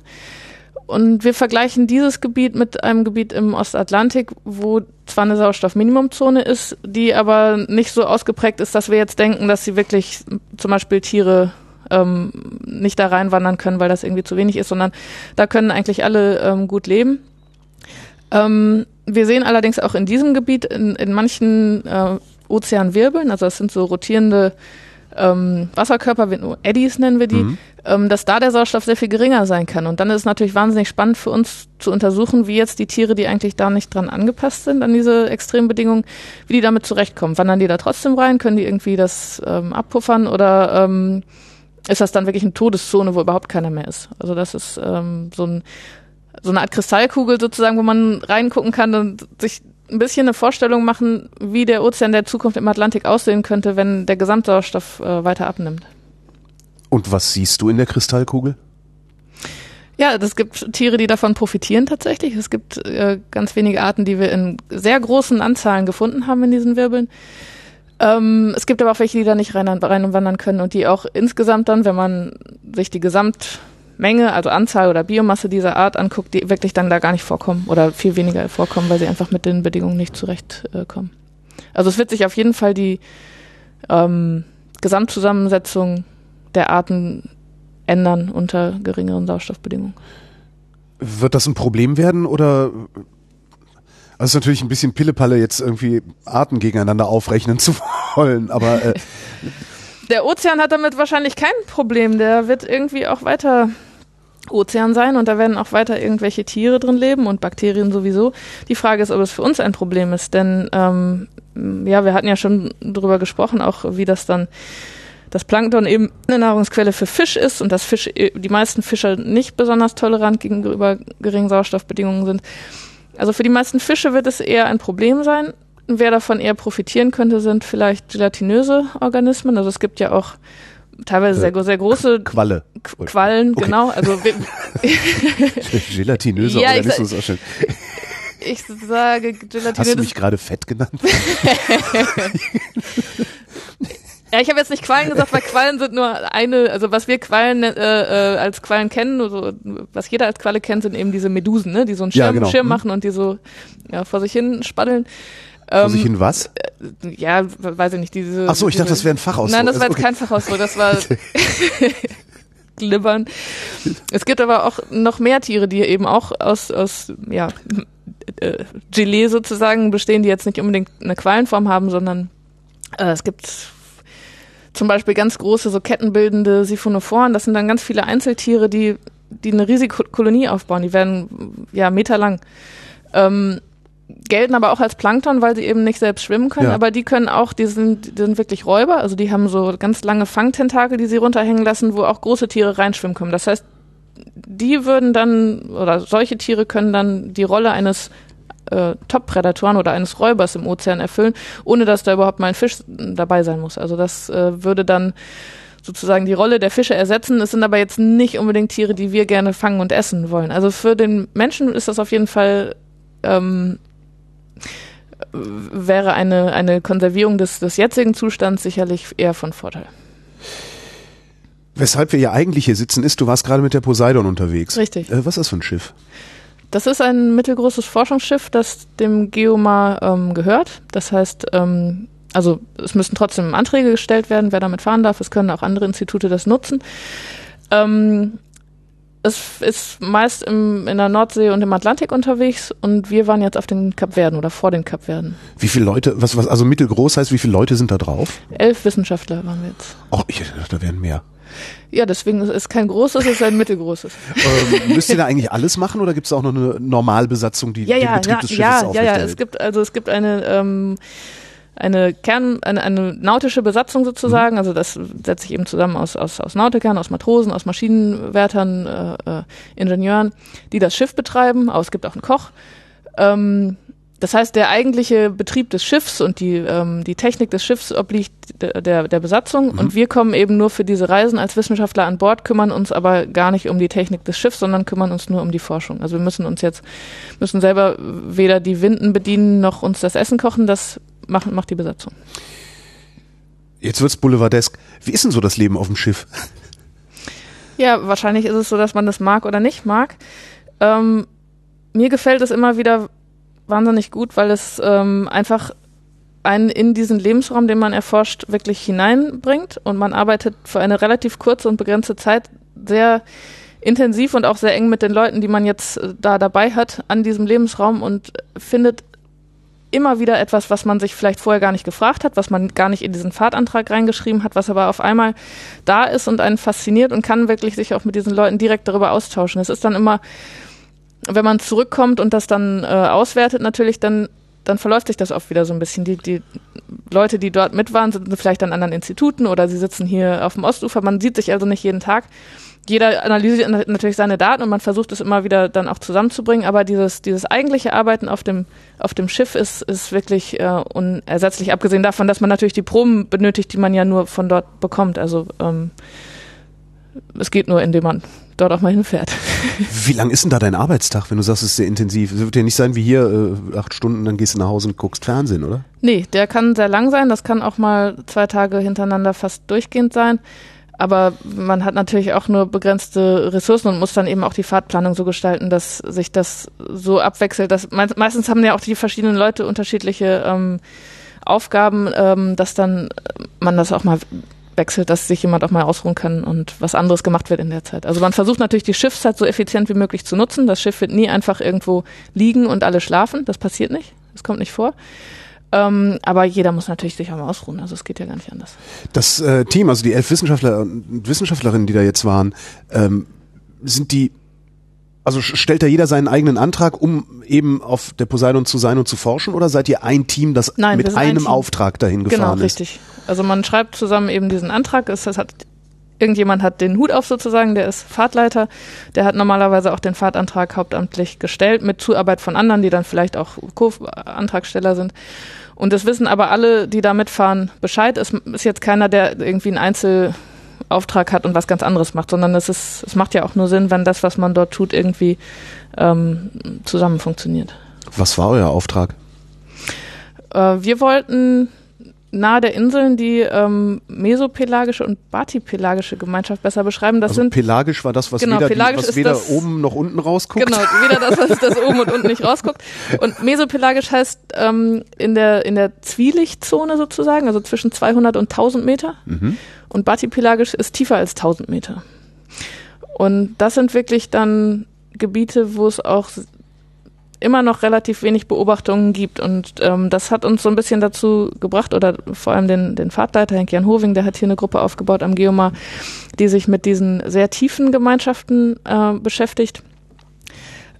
Und wir vergleichen dieses Gebiet mit einem Gebiet im Ostatlantik, wo zwar eine Sauerstoffminimumzone ist, die aber nicht so ausgeprägt ist, dass wir jetzt denken, dass sie wirklich zum Beispiel Tiere ähm, nicht da reinwandern können, weil das irgendwie zu wenig ist, sondern da können eigentlich alle ähm, gut leben. Ähm, wir sehen allerdings auch in diesem Gebiet in, in manchen äh, Ozeanwirbeln, also das sind so rotierende ähm, Wasserkörper, Eddies nennen wir die, Mhm. Ähm, dass da der Sauerstoff sehr viel geringer sein kann. Und dann ist es natürlich wahnsinnig spannend für uns zu untersuchen, wie jetzt die Tiere, die eigentlich da nicht dran angepasst sind, an diese extremen Bedingungen, wie die damit zurechtkommen. Wandern die da trotzdem rein? Können die irgendwie das ähm, abpuffern oder ähm, ist das dann wirklich eine Todeszone, wo überhaupt keiner mehr ist? Also das ist ähm, so, ein, so eine Art Kristallkugel sozusagen, wo man reingucken kann und sich ein bisschen eine Vorstellung machen, wie der Ozean der Zukunft im Atlantik aussehen könnte, wenn der Gesamtsauerstoff äh, weiter abnimmt. Und was siehst du in der Kristallkugel? Ja, es gibt Tiere, die davon profitieren tatsächlich. Es gibt äh, ganz wenige Arten, die wir in sehr großen Anzahlen gefunden haben in diesen Wirbeln. Ähm, es gibt aber auch welche, die da nicht rein, rein wandern können und die auch insgesamt dann, wenn man sich die Menge, also Anzahl oder Biomasse dieser Art anguckt, die wirklich dann da gar nicht vorkommen oder viel weniger vorkommen, weil sie einfach mit den Bedingungen nicht zurechtkommen. Äh, also es wird sich auf jeden Fall die ähm, Gesamtzusammensetzung der Arten ändern unter geringeren Sauerstoffbedingungen. Wird das ein Problem werden oder also es ist natürlich ein bisschen Pillepalle, jetzt irgendwie Arten gegeneinander aufrechnen zu wollen, aber äh der Ozean hat damit wahrscheinlich kein Problem. Der wird irgendwie auch weiter Ozean sein und da werden auch weiter irgendwelche Tiere drin leben und Bakterien sowieso. Die Frage ist, ob es für uns ein Problem ist, denn ähm, ja, wir hatten ja schon drüber gesprochen, auch wie das dann das Plankton eben eine Nahrungsquelle für Fisch ist und dass Fisch, die meisten Fischer nicht besonders tolerant gegenüber geringen Sauerstoffbedingungen sind. Also für die meisten Fische wird es eher ein Problem sein. Wer davon eher profitieren könnte, sind vielleicht gelatinöse Organismen. Also es gibt ja auch teilweise sehr, sehr große Qualle. Quallen, okay. genau. Also gelatinöse ja, Organismen ist auch schön. Ich sage gelatinöse. Hast du mich gerade fett genannt? Ja, ich habe jetzt nicht Quallen gesagt, weil Quallen sind nur eine, also was wir Quallen äh, äh, als Quallen kennen, also was jeder als Qualle kennt, sind eben diese Medusen, ne, die so einen Schirm, ja, genau. Schirm mhm. machen und die so ja, vor sich hin spaddeln. Vor ähm, sich hin was? Äh, ja, weiß ich nicht, diese. Ach so, ich dachte, das wäre ein Fachausdruck. Nein, das war jetzt okay. kein Fachausdruck, das war Glibbern. Es gibt aber auch noch mehr Tiere, die eben auch aus, aus ja, äh, Gelee sozusagen bestehen, die jetzt nicht unbedingt eine Quallenform haben, sondern äh, es gibt zum Beispiel ganz große, so kettenbildende Siphonophoren. Das sind dann ganz viele Einzeltiere, die, die eine riesige Kolonie aufbauen. Die werden ja meterlang. Ähm, gelten aber auch als Plankton, weil sie eben nicht selbst schwimmen können, ja. aber die können auch, die sind, die sind wirklich Räuber, also die haben so ganz lange Fangtentakel, die sie runterhängen lassen, wo auch große Tiere reinschwimmen können. Das heißt, die würden dann, oder solche Tiere können dann die Rolle eines äh, Top-Prädatoren oder eines Räubers im Ozean erfüllen, ohne dass da überhaupt mal ein Fisch dabei sein muss. Also das äh, würde dann sozusagen die Rolle der Fische ersetzen. Es sind aber jetzt nicht unbedingt Tiere, die wir gerne fangen und essen wollen. Also für den Menschen ist das auf jeden Fall ähm, wäre eine, eine Konservierung des, des jetzigen Zustands sicherlich eher von Vorteil. Weshalb wir ja eigentlich hier sitzen ist, du warst gerade mit der Poseidon unterwegs. Richtig. Äh, was ist das für ein Schiff? Das ist ein mittelgroßes Forschungsschiff, das dem Geomar ähm, gehört. Das heißt, ähm, also es müssen trotzdem Anträge gestellt werden, wer damit fahren darf. Es können auch andere Institute das nutzen. Ähm, es ist meist im, in der Nordsee und im Atlantik unterwegs und wir waren jetzt auf den Kapverden oder vor den Kapverden. Wie viele Leute, was, was, also mittelgroß heißt, wie viele Leute sind da drauf? Elf Wissenschaftler waren wir jetzt. Oh, ich da wären mehr. Ja, deswegen ist es kein großes, es ist ein mittelgroßes. ähm, müsst ihr da eigentlich alles machen oder gibt es auch noch eine Normalbesatzung, die ja, den ja, Betrieb ja, des Schiffes ja, ja, ja, es gibt also es gibt eine ähm, eine Kern, eine, eine nautische Besatzung sozusagen, mhm. also das setzt sich eben zusammen aus, aus, aus Nautikern, aus Matrosen, aus Maschinenwärtern, äh, äh, Ingenieuren, die das Schiff betreiben, aber es gibt auch einen Koch. Ähm, das heißt, der eigentliche Betrieb des Schiffs und die, ähm, die Technik des Schiffs obliegt der, der, der Besatzung mhm. und wir kommen eben nur für diese Reisen als Wissenschaftler an Bord, kümmern uns aber gar nicht um die Technik des Schiffs, sondern kümmern uns nur um die Forschung. Also wir müssen uns jetzt, müssen selber weder die Winden bedienen noch uns das Essen kochen, das macht, macht die Besatzung. Jetzt wird's boulevardesk. Wie ist denn so das Leben auf dem Schiff? Ja, wahrscheinlich ist es so, dass man das mag oder nicht mag. Ähm, mir gefällt es immer wieder wahnsinnig gut, weil es ähm, einfach einen in diesen Lebensraum, den man erforscht, wirklich hineinbringt und man arbeitet für eine relativ kurze und begrenzte Zeit sehr intensiv und auch sehr eng mit den Leuten, die man jetzt äh, da dabei hat, an diesem Lebensraum und findet immer wieder etwas, was man sich vielleicht vorher gar nicht gefragt hat, was man gar nicht in diesen Fahrtantrag reingeschrieben hat, was aber auf einmal da ist und einen fasziniert und kann wirklich sich auch mit diesen Leuten direkt darüber austauschen. Es ist dann immer wenn man zurückkommt und das dann äh, auswertet, natürlich, dann, dann verläuft sich das oft wieder so ein bisschen. Die, die Leute, die dort mit waren, sind vielleicht an anderen Instituten oder sie sitzen hier auf dem Ostufer. Man sieht sich also nicht jeden Tag. Jeder analysiert natürlich seine Daten und man versucht es immer wieder dann auch zusammenzubringen, aber dieses, dieses eigentliche Arbeiten auf dem, auf dem Schiff ist, ist wirklich äh, unersetzlich, abgesehen davon, dass man natürlich die Proben benötigt, die man ja nur von dort bekommt. Also ähm, es geht nur, indem man dort auch mal hinfährt. Wie lang ist denn da dein Arbeitstag, wenn du sagst, es ist sehr intensiv? Es wird ja nicht sein wie hier, äh, acht Stunden, dann gehst du nach Hause und guckst Fernsehen, oder? Nee, der kann sehr lang sein. Das kann auch mal zwei Tage hintereinander fast durchgehend sein. Aber man hat natürlich auch nur begrenzte Ressourcen und muss dann eben auch die Fahrtplanung so gestalten, dass sich das so abwechselt. Dass meistens haben ja auch die verschiedenen Leute unterschiedliche ähm, Aufgaben, ähm, dass dann man das auch mal wechselt, dass sich jemand auch mal ausruhen kann und was anderes gemacht wird in der Zeit. Also man versucht natürlich die Schiffszeit so effizient wie möglich zu nutzen. Das Schiff wird nie einfach irgendwo liegen und alle schlafen. Das passiert nicht. Das kommt nicht vor. Ähm, aber jeder muss natürlich sich auch mal ausruhen. Also es geht ja gar nicht anders. Das äh, Team, also die elf Wissenschaftler und Wissenschaftlerinnen, die da jetzt waren, ähm, sind die also stellt da jeder seinen eigenen Antrag, um eben auf der Poseidon zu sein und zu forschen, oder seid ihr ein Team, das Nein, mit einem ein Auftrag dahin genau, gefahren genau, ist? Genau, richtig. Also man schreibt zusammen eben diesen Antrag. Es, hat irgendjemand hat den Hut auf sozusagen, der ist Fahrtleiter, der hat normalerweise auch den Fahrtantrag hauptamtlich gestellt mit Zuarbeit von anderen, die dann vielleicht auch Co-Antragsteller sind. Und das wissen aber alle, die da mitfahren, Bescheid. Es ist jetzt keiner, der irgendwie ein Einzel Auftrag hat und was ganz anderes macht, sondern es ist, es macht ja auch nur Sinn, wenn das, was man dort tut, irgendwie ähm, zusammen funktioniert. Was war euer Auftrag? Äh, wir wollten nahe der Inseln die ähm, mesopelagische und batipelagische Gemeinschaft besser beschreiben. Das also sind pelagisch war das, was genau, weder, die, was weder das, oben noch unten rausguckt. Genau, weder das, was das oben und unten nicht rausguckt. Und mesopelagisch heißt ähm, in der in der Zwielichtzone sozusagen, also zwischen 200 und 1000 Meter. Mhm. Und batipelagisch ist tiefer als 1000 Meter. Und das sind wirklich dann Gebiete, wo es auch immer noch relativ wenig Beobachtungen gibt. Und ähm, das hat uns so ein bisschen dazu gebracht, oder vor allem den, den Fahrtleiter, Henk-Jan Hoving, der hat hier eine Gruppe aufgebaut am Geomar, die sich mit diesen sehr tiefen Gemeinschaften äh, beschäftigt.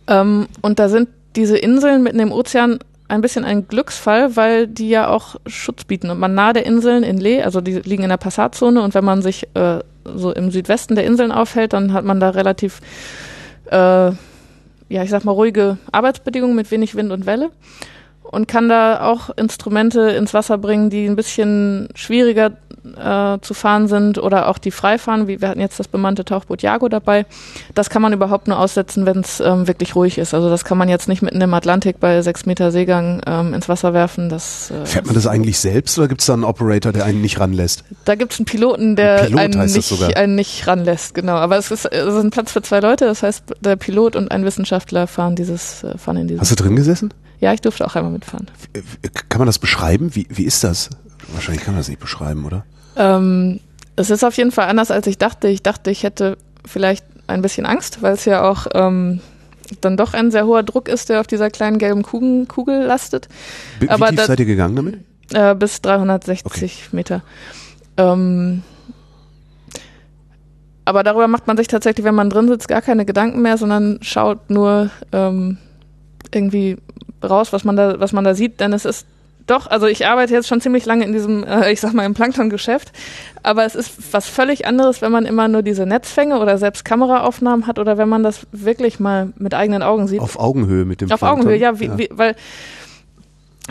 Ähm, und da sind diese Inseln mitten im Ozean ein bisschen ein Glücksfall, weil die ja auch Schutz bieten. Und man nahe der Inseln in Lee, also die liegen in der Passatzone, und wenn man sich äh, so im Südwesten der Inseln aufhält, dann hat man da relativ äh, ja, ich sag mal, ruhige Arbeitsbedingungen mit wenig Wind und Welle und kann da auch Instrumente ins Wasser bringen, die ein bisschen schwieriger äh, zu fahren sind oder auch die frei fahren. Wie, wir hatten jetzt das bemannte Tauchboot Jago dabei. Das kann man überhaupt nur aussetzen, wenn es ähm, wirklich ruhig ist. Also das kann man jetzt nicht mitten im Atlantik bei sechs Meter Seegang ähm, ins Wasser werfen. Das, äh, Fährt man das eigentlich selbst oder gibt es da einen Operator, der einen nicht ranlässt? Da gibt es einen Piloten, der Pilot einen, nicht, einen nicht ranlässt, genau. Aber es ist, es ist ein Platz für zwei Leute. Das heißt, der Pilot und ein Wissenschaftler fahren dieses, äh, fahren in dieses. Hast du drin gesessen? Ja, ich durfte auch einmal mitfahren. Kann man das beschreiben? Wie, wie ist das? Wahrscheinlich kann man das nicht beschreiben, oder? Ähm, es ist auf jeden Fall anders, als ich dachte. Ich dachte, ich hätte vielleicht ein bisschen Angst, weil es ja auch ähm, dann doch ein sehr hoher Druck ist, der auf dieser kleinen gelben Kugel, Kugel lastet. Wie, Aber wie tief da, seid ihr gegangen damit? Äh, bis 360 okay. Meter. Ähm, aber darüber macht man sich tatsächlich, wenn man drin sitzt, gar keine Gedanken mehr, sondern schaut nur ähm, irgendwie raus, was man da, was man da sieht, denn es ist doch, also ich arbeite jetzt schon ziemlich lange in diesem, äh, ich sag mal, im Plankton-Geschäft, aber es ist was völlig anderes, wenn man immer nur diese Netzfänge oder selbst Kameraaufnahmen hat oder wenn man das wirklich mal mit eigenen Augen sieht. Auf Augenhöhe mit dem Auf Plankton. Augenhöhe, ja, wie, ja. Wie, weil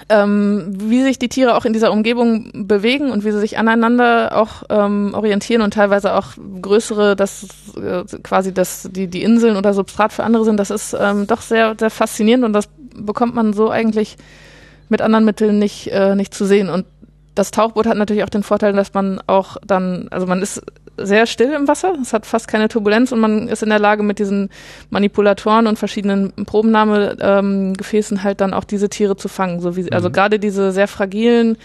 ähm, wie sich die Tiere auch in dieser Umgebung bewegen und wie sie sich aneinander auch ähm, orientieren und teilweise auch größere, das äh, quasi das die die Inseln oder Substrat für andere sind, das ist ähm, doch sehr sehr faszinierend und das bekommt man so eigentlich mit anderen Mitteln nicht, äh, nicht zu sehen. Und das Tauchboot hat natürlich auch den Vorteil, dass man auch dann, also man ist sehr still im Wasser, es hat fast keine Turbulenz und man ist in der Lage, mit diesen Manipulatoren und verschiedenen Probennahmegefäßen ähm, halt dann auch diese Tiere zu fangen. So wie, also mhm. Also gerade diese sehr fragilen,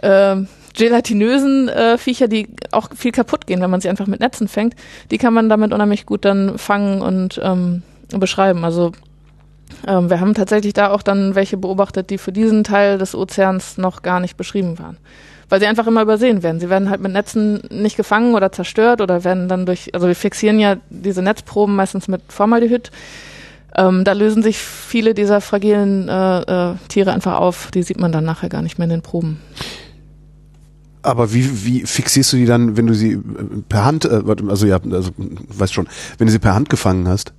äh, gelatinösen äh, Viecher, die auch viel kaputt gehen, wenn man sie einfach mit Netzen fängt, die kann man damit unheimlich gut dann fangen und ähm, beschreiben. Also ähm, wir haben tatsächlich da auch dann welche beobachtet, die für diesen Teil des Ozeans noch gar nicht beschrieben waren. Weil sie einfach immer übersehen werden. Sie werden halt mit Netzen nicht gefangen oder zerstört oder werden dann durch, also wir fixieren ja diese Netzproben meistens mit Formaldehyd. Ähm, da lösen sich viele dieser fragilen äh, äh, Tiere einfach auf. Die sieht man dann nachher gar nicht mehr in den Proben. Aber wie, wie fixierst du die dann, wenn du sie äh, per Hand, äh, also ja, also weißt schon, wenn du sie per Hand gefangen hast?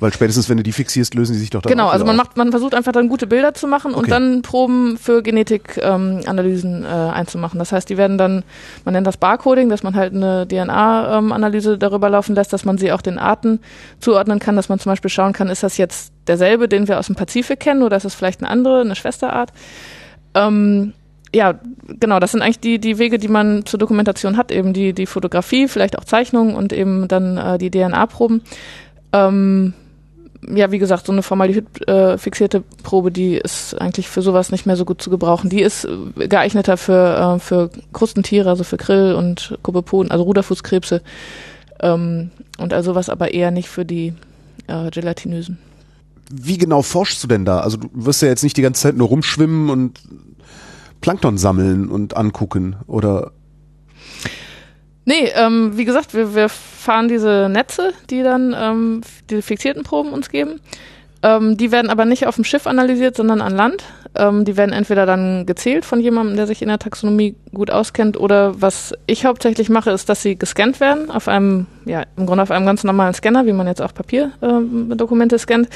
Weil spätestens, wenn du die fixierst, lösen die sich doch dann Genau, also man macht, man versucht einfach dann gute Bilder zu machen okay. und dann Proben für Genetikanalysen ähm, äh, einzumachen. Das heißt, die werden dann, man nennt das Barcoding, dass man halt eine DNA-Analyse ähm, darüber laufen lässt, dass man sie auch den Arten zuordnen kann, dass man zum Beispiel schauen kann, ist das jetzt derselbe, den wir aus dem Pazifik kennen oder ist es vielleicht eine andere, eine Schwesterart? Ähm, ja, genau, das sind eigentlich die, die Wege, die man zur Dokumentation hat, eben die, die Fotografie, vielleicht auch Zeichnungen und eben dann äh, die DNA-Proben. Ähm, ja, wie gesagt, so eine Formaldehyd äh, fixierte Probe, die ist eigentlich für sowas nicht mehr so gut zu gebrauchen. Die ist äh, geeigneter für, äh, für Krustentiere, also für Grill und Kobepoden, also Ruderfußkrebse ähm, und also was aber eher nicht für die äh, gelatinösen. Wie genau forschst du denn da? Also du wirst ja jetzt nicht die ganze Zeit nur rumschwimmen und Plankton sammeln und angucken, oder? Nee, ähm, wie gesagt, wir, wir fahren diese Netze, die dann ähm, diese fixierten Proben uns geben. Ähm, die werden aber nicht auf dem Schiff analysiert, sondern an Land. Ähm, die werden entweder dann gezählt von jemandem, der sich in der Taxonomie gut auskennt, oder was ich hauptsächlich mache, ist, dass sie gescannt werden auf einem, ja, im Grunde auf einem ganz normalen Scanner, wie man jetzt auch Papierdokumente ähm, scannt.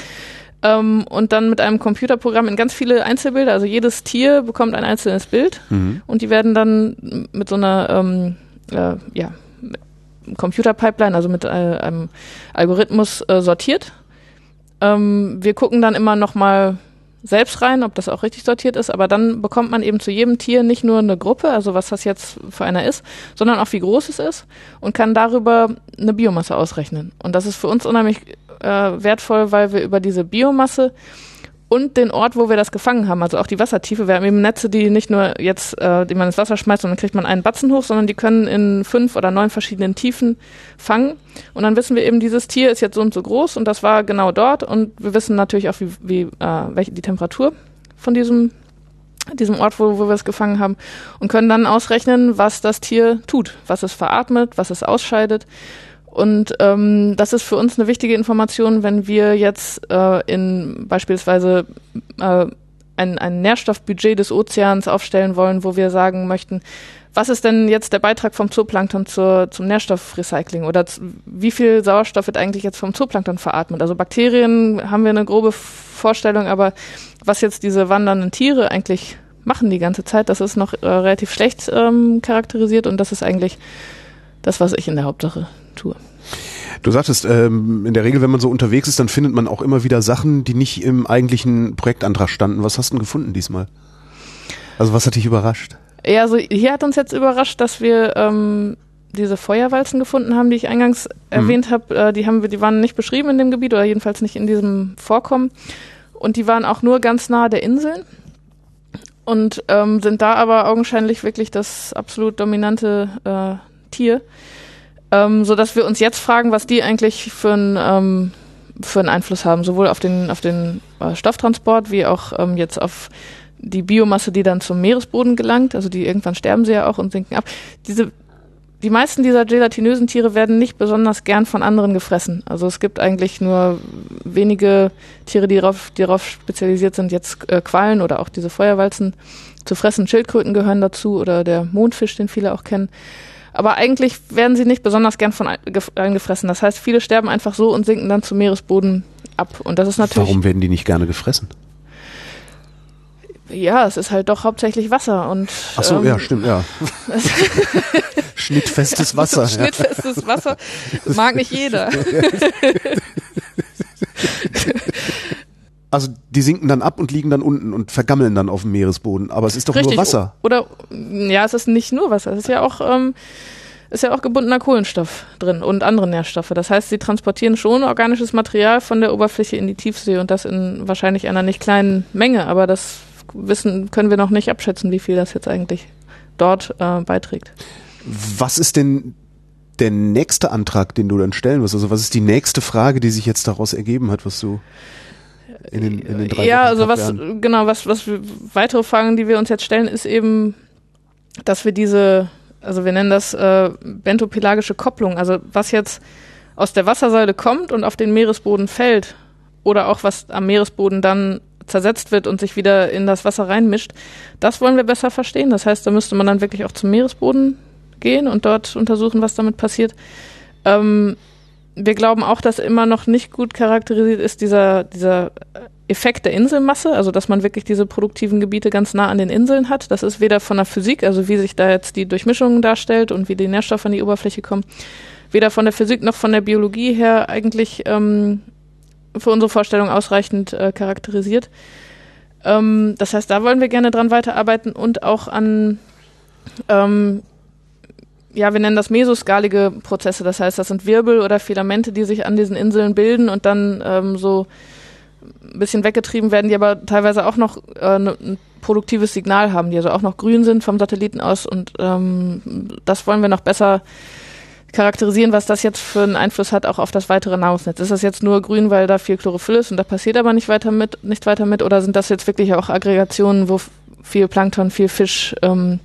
Ähm, und dann mit einem Computerprogramm in ganz viele Einzelbilder. Also jedes Tier bekommt ein einzelnes Bild mhm. und die werden dann mit so einer ähm, äh, ja, Computerpipeline, also mit äh, einem Algorithmus äh, sortiert. Ähm, wir gucken dann immer noch mal selbst rein, ob das auch richtig sortiert ist, aber dann bekommt man eben zu jedem Tier nicht nur eine Gruppe, also was das jetzt für einer ist, sondern auch wie groß es ist und kann darüber eine Biomasse ausrechnen. Und das ist für uns unheimlich äh, wertvoll, weil wir über diese Biomasse und den Ort, wo wir das gefangen haben, also auch die Wassertiefe. Wir haben eben Netze, die nicht nur jetzt, äh, die man ins Wasser schmeißt und dann kriegt man einen Batzen hoch, sondern die können in fünf oder neun verschiedenen Tiefen fangen. Und dann wissen wir eben, dieses Tier ist jetzt so und so groß und das war genau dort. Und wir wissen natürlich auch, wie, wie äh, welche die Temperatur von diesem diesem Ort, wo, wo wir es gefangen haben und können dann ausrechnen, was das Tier tut, was es veratmet, was es ausscheidet und ähm, das ist für uns eine wichtige Information, wenn wir jetzt äh, in beispielsweise äh, ein, ein Nährstoffbudget des Ozeans aufstellen wollen, wo wir sagen möchten, was ist denn jetzt der Beitrag vom Zooplankton zur, zum Nährstoffrecycling oder wie viel Sauerstoff wird eigentlich jetzt vom Zooplankton veratmet? Also Bakterien haben wir eine grobe Vorstellung, aber was jetzt diese wandernden Tiere eigentlich machen die ganze Zeit, das ist noch äh, relativ schlecht ähm, charakterisiert und das ist eigentlich das, was ich in der Hauptsache tue. Du sagtest, ähm, in der Regel, wenn man so unterwegs ist, dann findet man auch immer wieder Sachen, die nicht im eigentlichen Projektantrag standen. Was hast du denn gefunden diesmal? Also was hat dich überrascht? Ja, also hier hat uns jetzt überrascht, dass wir ähm, diese Feuerwalzen gefunden haben, die ich eingangs mhm. erwähnt habe. Äh, die haben wir, die waren nicht beschrieben in dem Gebiet oder jedenfalls nicht in diesem Vorkommen. Und die waren auch nur ganz nahe der Inseln und ähm, sind da aber augenscheinlich wirklich das absolut dominante äh, Tier ähm, so dass wir uns jetzt fragen, was die eigentlich für einen ähm, für einen Einfluss haben, sowohl auf den auf den äh, Stofftransport wie auch ähm, jetzt auf die Biomasse, die dann zum Meeresboden gelangt. Also die irgendwann sterben sie ja auch und sinken ab. Diese die meisten dieser gelatinösen Tiere werden nicht besonders gern von anderen gefressen. Also es gibt eigentlich nur wenige Tiere, die darauf, die darauf spezialisiert sind, jetzt äh, Quallen oder auch diese Feuerwalzen zu fressen. Schildkröten gehören dazu oder der Mondfisch, den viele auch kennen. Aber eigentlich werden sie nicht besonders gern von allen gefressen. Das heißt, viele sterben einfach so und sinken dann zum Meeresboden ab. Und das ist natürlich. Warum werden die nicht gerne gefressen? Ja, es ist halt doch hauptsächlich Wasser und. Ach so, ähm, ja, stimmt, ja. Schnittfestes Wasser. Schnittfestes Wasser mag nicht jeder. Also die sinken dann ab und liegen dann unten und vergammeln dann auf dem Meeresboden. Aber es ist doch Richtig. nur Wasser. Oder ja, es ist nicht nur Wasser. Es ist ja auch ähm, ist ja auch gebundener Kohlenstoff drin und andere Nährstoffe. Das heißt, sie transportieren schon organisches Material von der Oberfläche in die Tiefsee und das in wahrscheinlich einer nicht kleinen Menge. Aber das wissen können wir noch nicht abschätzen, wie viel das jetzt eigentlich dort äh, beiträgt. Was ist denn der nächste Antrag, den du dann stellen wirst? Also was ist die nächste Frage, die sich jetzt daraus ergeben hat, was du in den, in den drei Ja, also was, genau, was, was wir, weitere Fragen, die wir uns jetzt stellen, ist eben, dass wir diese, also wir nennen das äh, bentopelagische Kopplung, also was jetzt aus der Wassersäule kommt und auf den Meeresboden fällt oder auch was am Meeresboden dann zersetzt wird und sich wieder in das Wasser reinmischt, das wollen wir besser verstehen. Das heißt, da müsste man dann wirklich auch zum Meeresboden gehen und dort untersuchen, was damit passiert. Ähm, wir glauben auch, dass immer noch nicht gut charakterisiert ist dieser, dieser Effekt der Inselmasse, also dass man wirklich diese produktiven Gebiete ganz nah an den Inseln hat. Das ist weder von der Physik, also wie sich da jetzt die Durchmischung darstellt und wie die Nährstoffe an die Oberfläche kommen, weder von der Physik noch von der Biologie her eigentlich ähm, für unsere Vorstellung ausreichend äh, charakterisiert. Ähm, das heißt, da wollen wir gerne dran weiterarbeiten und auch an, ähm, ja, wir nennen das mesoskalige Prozesse. Das heißt, das sind Wirbel oder Filamente, die sich an diesen Inseln bilden und dann ähm, so ein bisschen weggetrieben werden, die aber teilweise auch noch äh, ne, ein produktives Signal haben, die also auch noch grün sind vom Satelliten aus und ähm, das wollen wir noch besser charakterisieren, was das jetzt für einen Einfluss hat auch auf das weitere Nahrungsnetz. Ist das jetzt nur grün, weil da viel Chlorophyll ist und da passiert aber nicht weiter mit, nicht weiter mit, oder sind das jetzt wirklich auch Aggregationen, wo viel Plankton, viel Fisch ähm,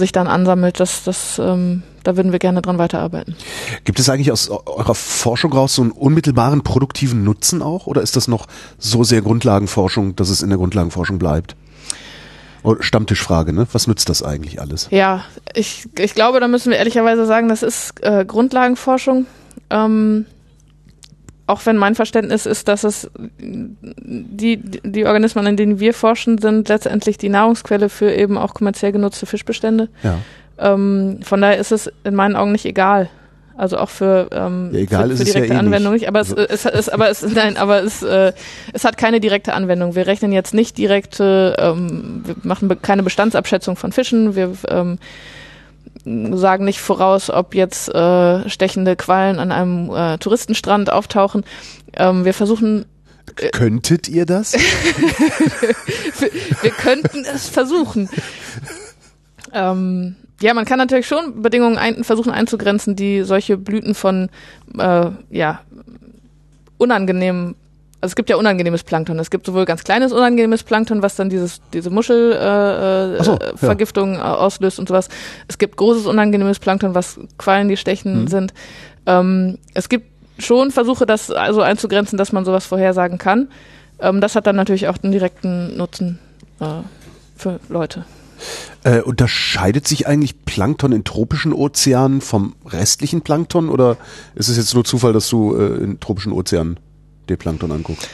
sich dann ansammelt? Das, das, ähm, da würden wir gerne dran weiterarbeiten. Gibt es eigentlich aus eurer Forschung raus so einen unmittelbaren produktiven Nutzen auch, oder ist das noch so sehr Grundlagenforschung, dass es in der Grundlagenforschung bleibt? Oh, Stammtischfrage, ne? Was nützt das eigentlich alles? Ja, ich, ich glaube, da müssen wir ehrlicherweise sagen, das ist äh, Grundlagenforschung. Ähm, auch wenn mein Verständnis ist, dass es die, die Organismen, an denen wir forschen, sind letztendlich die Nahrungsquelle für eben auch kommerziell genutzte Fischbestände. Ja. Ähm, von daher ist es in meinen Augen nicht egal, also auch für, ähm, ja, egal für, für direkte ja eh Anwendung nicht. nicht. Aber es, es, es, aber es, nein, aber es, äh, es hat keine direkte Anwendung. Wir rechnen jetzt nicht direkte, ähm, wir machen keine Bestandsabschätzung von Fischen. Wir ähm, sagen nicht voraus, ob jetzt äh, stechende Quallen an einem äh, Touristenstrand auftauchen. Ähm, wir versuchen Könntet ihr das? wir, wir könnten es versuchen. Ähm, ja, man kann natürlich schon Bedingungen ein, versuchen einzugrenzen, die solche Blüten von äh, ja unangenehmen also es gibt ja unangenehmes Plankton. Es gibt sowohl ganz kleines unangenehmes Plankton, was dann dieses diese Muschelvergiftung äh, Ach so, äh, ja. Vergiftung, äh, auslöst und sowas. Es gibt großes unangenehmes Plankton, was Quallen, die stechen Mhm. sind. Ähm, es gibt schon Versuche, das also einzugrenzen, dass man sowas vorhersagen kann. Ähm, das hat dann natürlich auch einen direkten Nutzen äh, für Leute. Äh, unterscheidet sich eigentlich Plankton in tropischen Ozeanen vom restlichen Plankton oder ist es jetzt nur Zufall, dass du äh, in tropischen Ozeanen Plankton anguckst?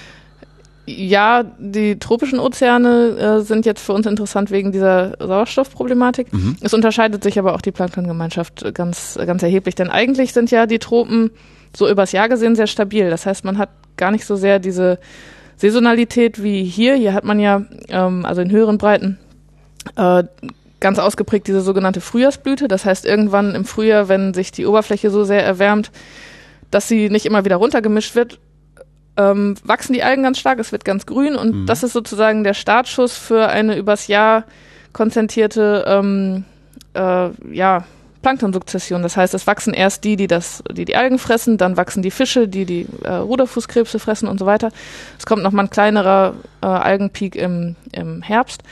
Ja, die tropischen Ozeane äh, sind jetzt für uns interessant wegen dieser Sauerstoffproblematik. Mhm. Es unterscheidet sich aber auch die Planktongemeinschaft ganz, ganz erheblich, denn eigentlich sind ja die Tropen so übers Jahr gesehen sehr stabil. Das heißt, man hat gar nicht so sehr diese Saisonalität wie hier. Hier hat man ja, ähm, also in höheren Breiten, äh, ganz ausgeprägt diese sogenannte Frühjahrsblüte. Das heißt, irgendwann im Frühjahr, wenn sich die Oberfläche so sehr erwärmt, dass sie nicht immer wieder runtergemischt wird, ähm, wachsen die Algen ganz stark, es wird ganz grün und Mhm. das ist sozusagen der Startschuss für eine übers Jahr konzentrierte ähm, äh, ja, Planktonsukzession. Das heißt, es wachsen erst die, die das, die die Algen fressen, dann wachsen die Fische, die die äh, Ruderfußkrebse fressen und so weiter. Es kommt nochmal ein kleinerer äh, Algenpeak im, im Herbst.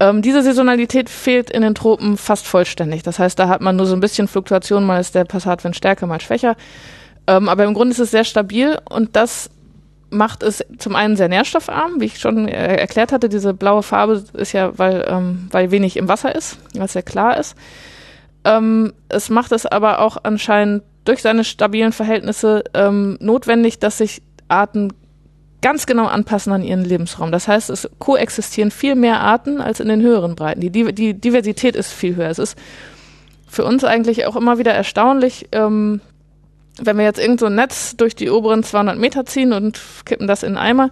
Ähm, diese Saisonalität fehlt in den Tropen fast vollständig. Das heißt, da hat man nur so ein bisschen Fluktuation, mal ist der Passatwind stärker, mal schwächer. Ähm, aber im Grunde ist es sehr stabil und das macht es zum einen sehr nährstoffarm, wie ich schon äh, erklärt hatte. Diese blaue Farbe ist ja, weil, ähm, weil wenig im Wasser ist, es sehr klar ist. Ähm, es macht es aber auch anscheinend durch seine stabilen Verhältnisse ähm, notwendig, dass sich Arten ganz genau anpassen an ihren Lebensraum. Das heißt, es koexistieren viel mehr Arten als in den höheren Breiten. Die, die, die Diversität ist viel höher. Es ist für uns eigentlich auch immer wieder erstaunlich, ähm, wenn wir jetzt irgend so ein Netz durch die oberen 200 Meter ziehen und kippen das in einen Eimer,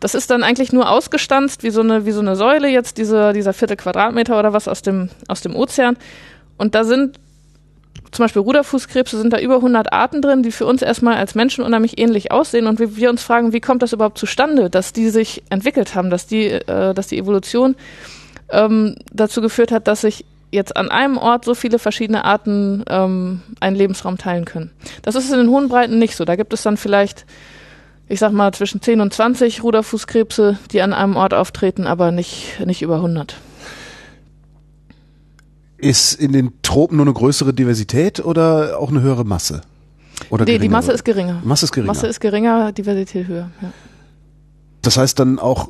das ist dann eigentlich nur ausgestanzt wie so eine, wie so eine Säule jetzt, diese, dieser Viertel Quadratmeter oder was aus dem, aus dem Ozean. Und da sind zum Beispiel Ruderfußkrebse, sind da über 100 Arten drin, die für uns erstmal als Menschen unheimlich ähnlich aussehen und wir, wir uns fragen, wie kommt das überhaupt zustande, dass die sich entwickelt haben, dass die, äh, dass die Evolution ähm, dazu geführt hat, dass sich jetzt an einem Ort so viele verschiedene Arten ähm, einen Lebensraum teilen können. Das ist in den hohen Breiten nicht so. Da gibt es dann vielleicht, ich sag mal, zwischen 10 und 20 Ruderfußkrebse, die an einem Ort auftreten, aber nicht, nicht über 100. Ist in den Tropen nur eine größere Diversität oder auch eine höhere Masse? Oder Nee, die? Masse ist geringer. Masse ist geringer. Masse ist geringer, Diversität höher. Ja. das heißt dann auch,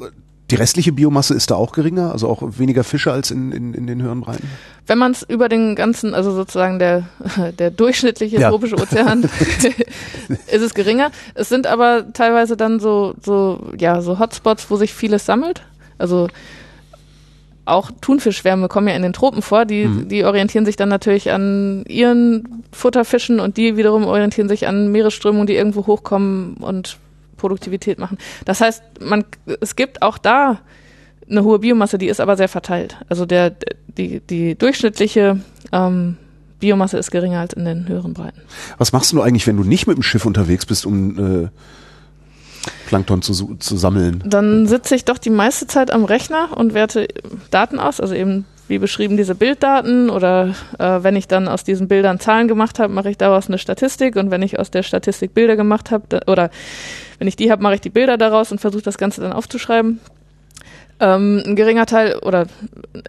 die restliche Biomasse ist da auch geringer, also auch weniger Fische als in, in, in den höheren Breiten? Wenn man es über den ganzen, also sozusagen der, der durchschnittliche Ja. tropische Ozean, ist es geringer. Es sind aber teilweise dann so, so, ja, so Hotspots, wo sich vieles sammelt. Also auch Thunfischschwärme kommen ja in den Tropen vor, die, Mhm. die orientieren sich dann natürlich an ihren Futterfischen und die wiederum orientieren sich an Meeresströmungen, die irgendwo hochkommen und Produktivität machen. Das heißt, man, es gibt auch da eine hohe Biomasse, die ist aber sehr verteilt. Also der, die, die durchschnittliche ähm, Biomasse ist geringer als in den höheren Breiten. Was machst du eigentlich, wenn du nicht mit dem Schiff unterwegs bist, um äh, Plankton zu, zu sammeln? Dann sitze ich doch die meiste Zeit am Rechner und werte Daten aus, also eben wie beschrieben diese Bilddaten oder äh, wenn ich dann aus diesen Bildern Zahlen gemacht habe, mache ich daraus eine Statistik und wenn ich aus der Statistik Bilder gemacht habe oder wenn ich die habe, mache ich die Bilder daraus und versuche das Ganze dann aufzuschreiben. Ähm, ein geringer Teil oder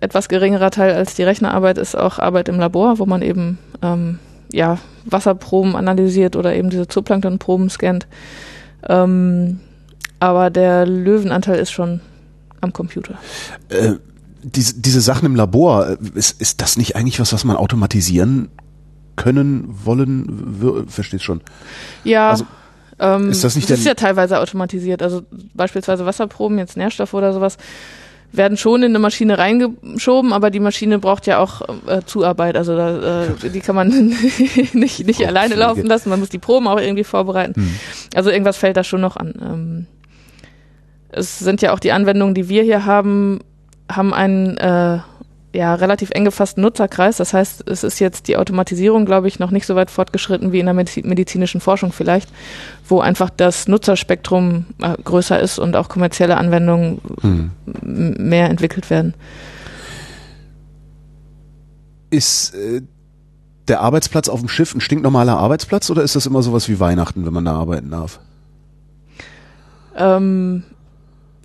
etwas geringerer Teil als die Rechnerarbeit ist auch Arbeit im Labor, wo man eben ähm, ja, Wasserproben analysiert oder eben diese Zooplanktonproben scannt. Ähm, aber der Löwenanteil ist schon am Computer. Äh, diese, diese Sachen im Labor, äh, ist, ist das nicht eigentlich was, was man automatisieren können, wollen? Verstehst schon? Ja. Also, ähm, ist das nicht das ist ja teilweise automatisiert. Also beispielsweise Wasserproben, jetzt Nährstoffe oder sowas, werden schon in eine Maschine reingeschoben, aber die Maschine braucht ja auch äh, Zuarbeit. Also da, äh, die kann man nicht, nicht alleine laufen lassen. Man muss die Proben auch irgendwie vorbereiten. Hm. Also irgendwas fällt da schon noch an. Ähm, es sind ja auch die Anwendungen, die wir hier haben, haben einen äh, ja, relativ eng gefassten Nutzerkreis. Das heißt, es ist jetzt die Automatisierung, glaube ich, noch nicht so weit fortgeschritten wie in der medizinischen Forschung vielleicht, wo einfach das Nutzerspektrum äh, größer ist und auch kommerzielle Anwendungen hm. mehr entwickelt werden. Ist äh, der Arbeitsplatz auf dem Schiff ein stinknormaler Arbeitsplatz oder ist das immer sowas wie Weihnachten, wenn man da arbeiten darf? Ähm,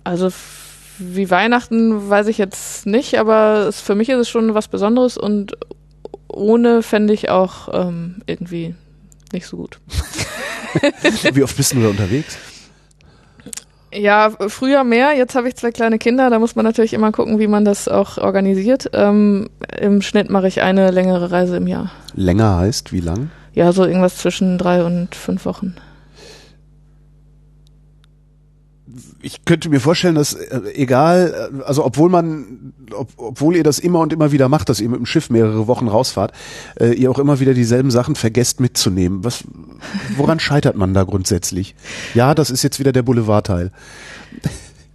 also wie Weihnachten weiß ich jetzt nicht, aber es, für mich ist es schon was Besonderes und ohne fände ich auch ähm, irgendwie nicht so gut. wie oft bist du da unterwegs? Ja, früher mehr. Jetzt habe ich zwei kleine Kinder. Da muss man natürlich immer gucken, wie man das auch organisiert. Ähm, Im Schnitt mache ich eine längere Reise im Jahr. Länger heißt wie lang? Ja, so irgendwas zwischen drei und fünf Wochen. Ich könnte mir vorstellen, dass äh, egal, äh, also obwohl man, ob, obwohl ihr das immer und immer wieder macht, dass ihr mit dem Schiff mehrere Wochen rausfahrt, äh, ihr auch immer wieder dieselben Sachen vergesst mitzunehmen. Was, woran scheitert man da grundsätzlich? Ja, das ist jetzt wieder der Boulevardteil.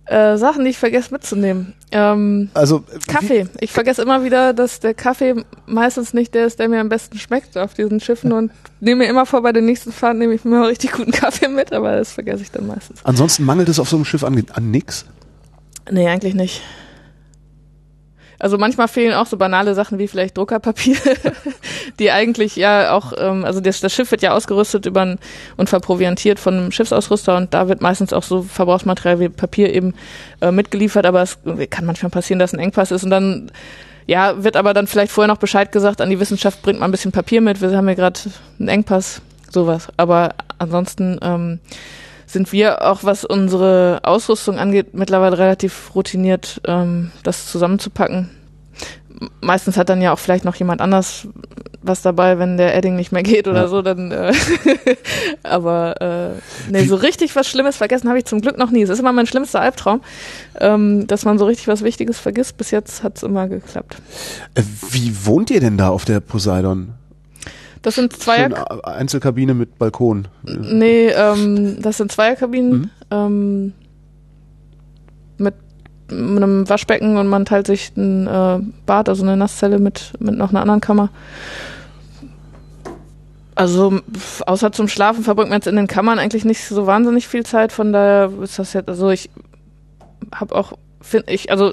Äh, Sachen, die ich vergesse mitzunehmen. Ähm, also Kaffee. Ich vergesse immer wieder, dass der Kaffee meistens nicht der ist, der mir am besten schmeckt auf diesen Schiffen und nehme mir immer vor, bei der nächsten Fahrt nehme ich mir mal richtig guten Kaffee mit, aber das vergesse ich dann meistens. Ansonsten mangelt es auf so einem Schiff an, an nix? Nee, eigentlich nicht. Also manchmal fehlen auch so banale Sachen wie vielleicht Druckerpapier, die eigentlich ja auch, ähm, also das, das Schiff wird ja ausgerüstet über ein, und verproviantiert von einem Schiffsausrüster und da wird meistens auch so Verbrauchsmaterial wie Papier eben äh, mitgeliefert, aber es kann manchmal passieren, dass ein Engpass ist und dann ja, wird aber dann vielleicht vorher noch Bescheid gesagt, an die Wissenschaft bringt mal ein bisschen Papier mit, wir haben ja gerade einen Engpass, sowas. Aber ansonsten ähm, sind wir auch, was unsere Ausrüstung angeht, mittlerweile relativ routiniert, ähm, das zusammenzupacken. Meistens hat dann ja auch vielleicht noch jemand anders was dabei, wenn der Edding nicht mehr geht oder ja. so, dann äh, aber äh, nee, so richtig was Schlimmes vergessen habe ich zum Glück noch nie. Es ist immer mein schlimmster Albtraum, ähm, dass man so richtig was Wichtiges vergisst. Bis jetzt hat es immer geklappt. Äh, wie wohnt ihr denn da auf der Poseidon? Das sind zwei Einzelkabine mit Balkon. Nee, ähm, das sind Zweierkabinen mhm. ähm, mit, mit einem Waschbecken und man teilt sich ein äh, Bad, also eine Nasszelle mit, mit noch einer anderen Kammer. Also außer zum Schlafen verbringt man jetzt in den Kammern eigentlich nicht so wahnsinnig viel Zeit, von daher ist das jetzt, also ich habe auch, finde ich, also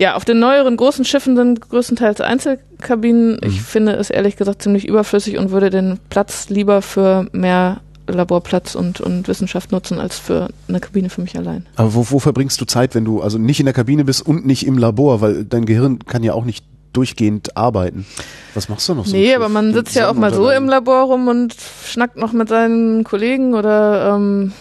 ja, auf den neueren großen Schiffen sind größtenteils Einzelkabinen. Mhm. Ich finde es ehrlich gesagt ziemlich überflüssig und würde den Platz lieber für mehr Laborplatz und, und Wissenschaft nutzen als für eine Kabine für mich allein. Aber wo, wo verbringst du Zeit, wenn du also nicht in der Kabine bist und nicht im Labor, weil dein Gehirn kann ja auch nicht durchgehend arbeiten. Was machst du noch so? Nee, aber man sitzt ja auch mal so im Labor rum und schnackt noch mit seinen Kollegen oder ähm,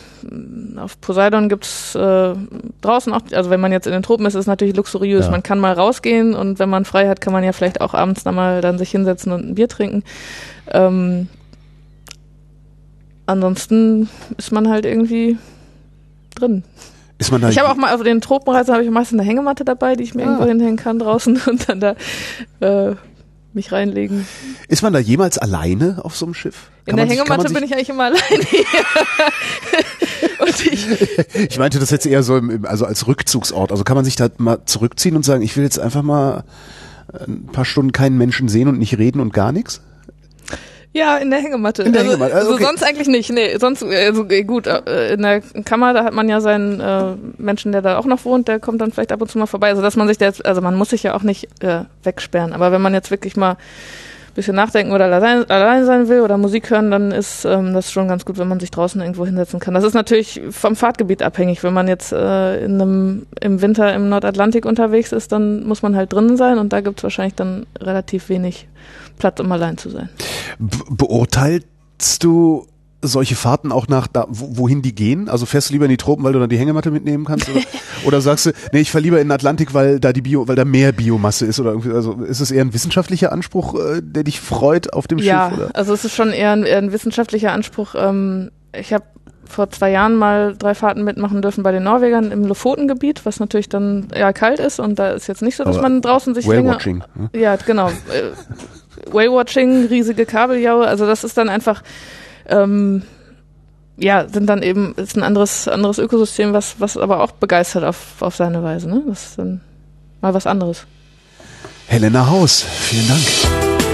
auf Poseidon gibt's äh, draußen auch, also wenn man jetzt in den Tropen ist, ist es natürlich luxuriös. Ja. Man kann mal rausgehen und wenn man frei hat, kann man ja vielleicht auch abends dann mal dann sich hinsetzen und ein Bier trinken. Ähm, ansonsten ist man halt irgendwie drin. Ist man da ich habe auch mal auf den Tropenreisen habe ich meistens eine Hängematte dabei, die ich mir ah. irgendwo hinhängen kann draußen und dann da äh, mich reinlegen. Ist man da jemals alleine auf so einem Schiff? Kann In der Hängematte bin ich eigentlich immer alleine. richtig. ich meinte das jetzt eher so im, also als Rückzugsort. Also kann man sich da mal zurückziehen und sagen, ich will jetzt einfach mal ein paar Stunden keinen Menschen sehen und nicht reden und gar nichts? Ja, in der Hängematte. In der also, Hängematte, also also okay. sonst eigentlich nicht. Nee, sonst also gut, äh, in der Kammer, da hat man ja seinen äh, Menschen, der da auch noch wohnt, der kommt dann vielleicht ab und zu mal vorbei. Also dass man sich da jetzt, also man muss sich ja auch nicht äh, wegsperren. Aber wenn man jetzt wirklich mal ein bisschen nachdenken oder allein, allein sein will oder Musik hören, dann ist ähm, das schon ganz gut, wenn man sich draußen irgendwo hinsetzen kann. Das ist natürlich vom Fahrtgebiet abhängig. Wenn man jetzt äh, in einem, im Winter im Nordatlantik unterwegs ist, dann muss man halt drinnen sein und da gibt's wahrscheinlich dann relativ wenig Platz, um allein zu sein. Be beurteilst du solche Fahrten auch nach da, wo, wohin die gehen? Also fährst du lieber in die Tropen, weil du dann die Hängematte mitnehmen kannst? Oder, oder sagst du, nee, ich fahre lieber in den Atlantik, weil da die Bio, weil da mehr Biomasse ist oder irgendwie, also ist es eher ein wissenschaftlicher Anspruch, äh, der dich freut auf dem ja, Schiff? Oder? also es ist schon eher ein, eher ein wissenschaftlicher Anspruch. Ähm, ich habe vor zwei Jahren mal drei Fahrten mitmachen dürfen bei den Norwegern im Lofotengebiet, was natürlich dann eher kalt ist und da ist jetzt nicht so, dass Aber man draußen sich länger... Whale-Watching. Ne? Ja, genau. Whale-Watching, riesige Kabeljaue, also das ist dann einfach... Ähm, ja, sind dann eben, ist ein anderes, anderes Ökosystem, was, was aber auch begeistert auf, auf seine Weise, ne? Das ist dann mal was anderes. Helena Haus, vielen Dank.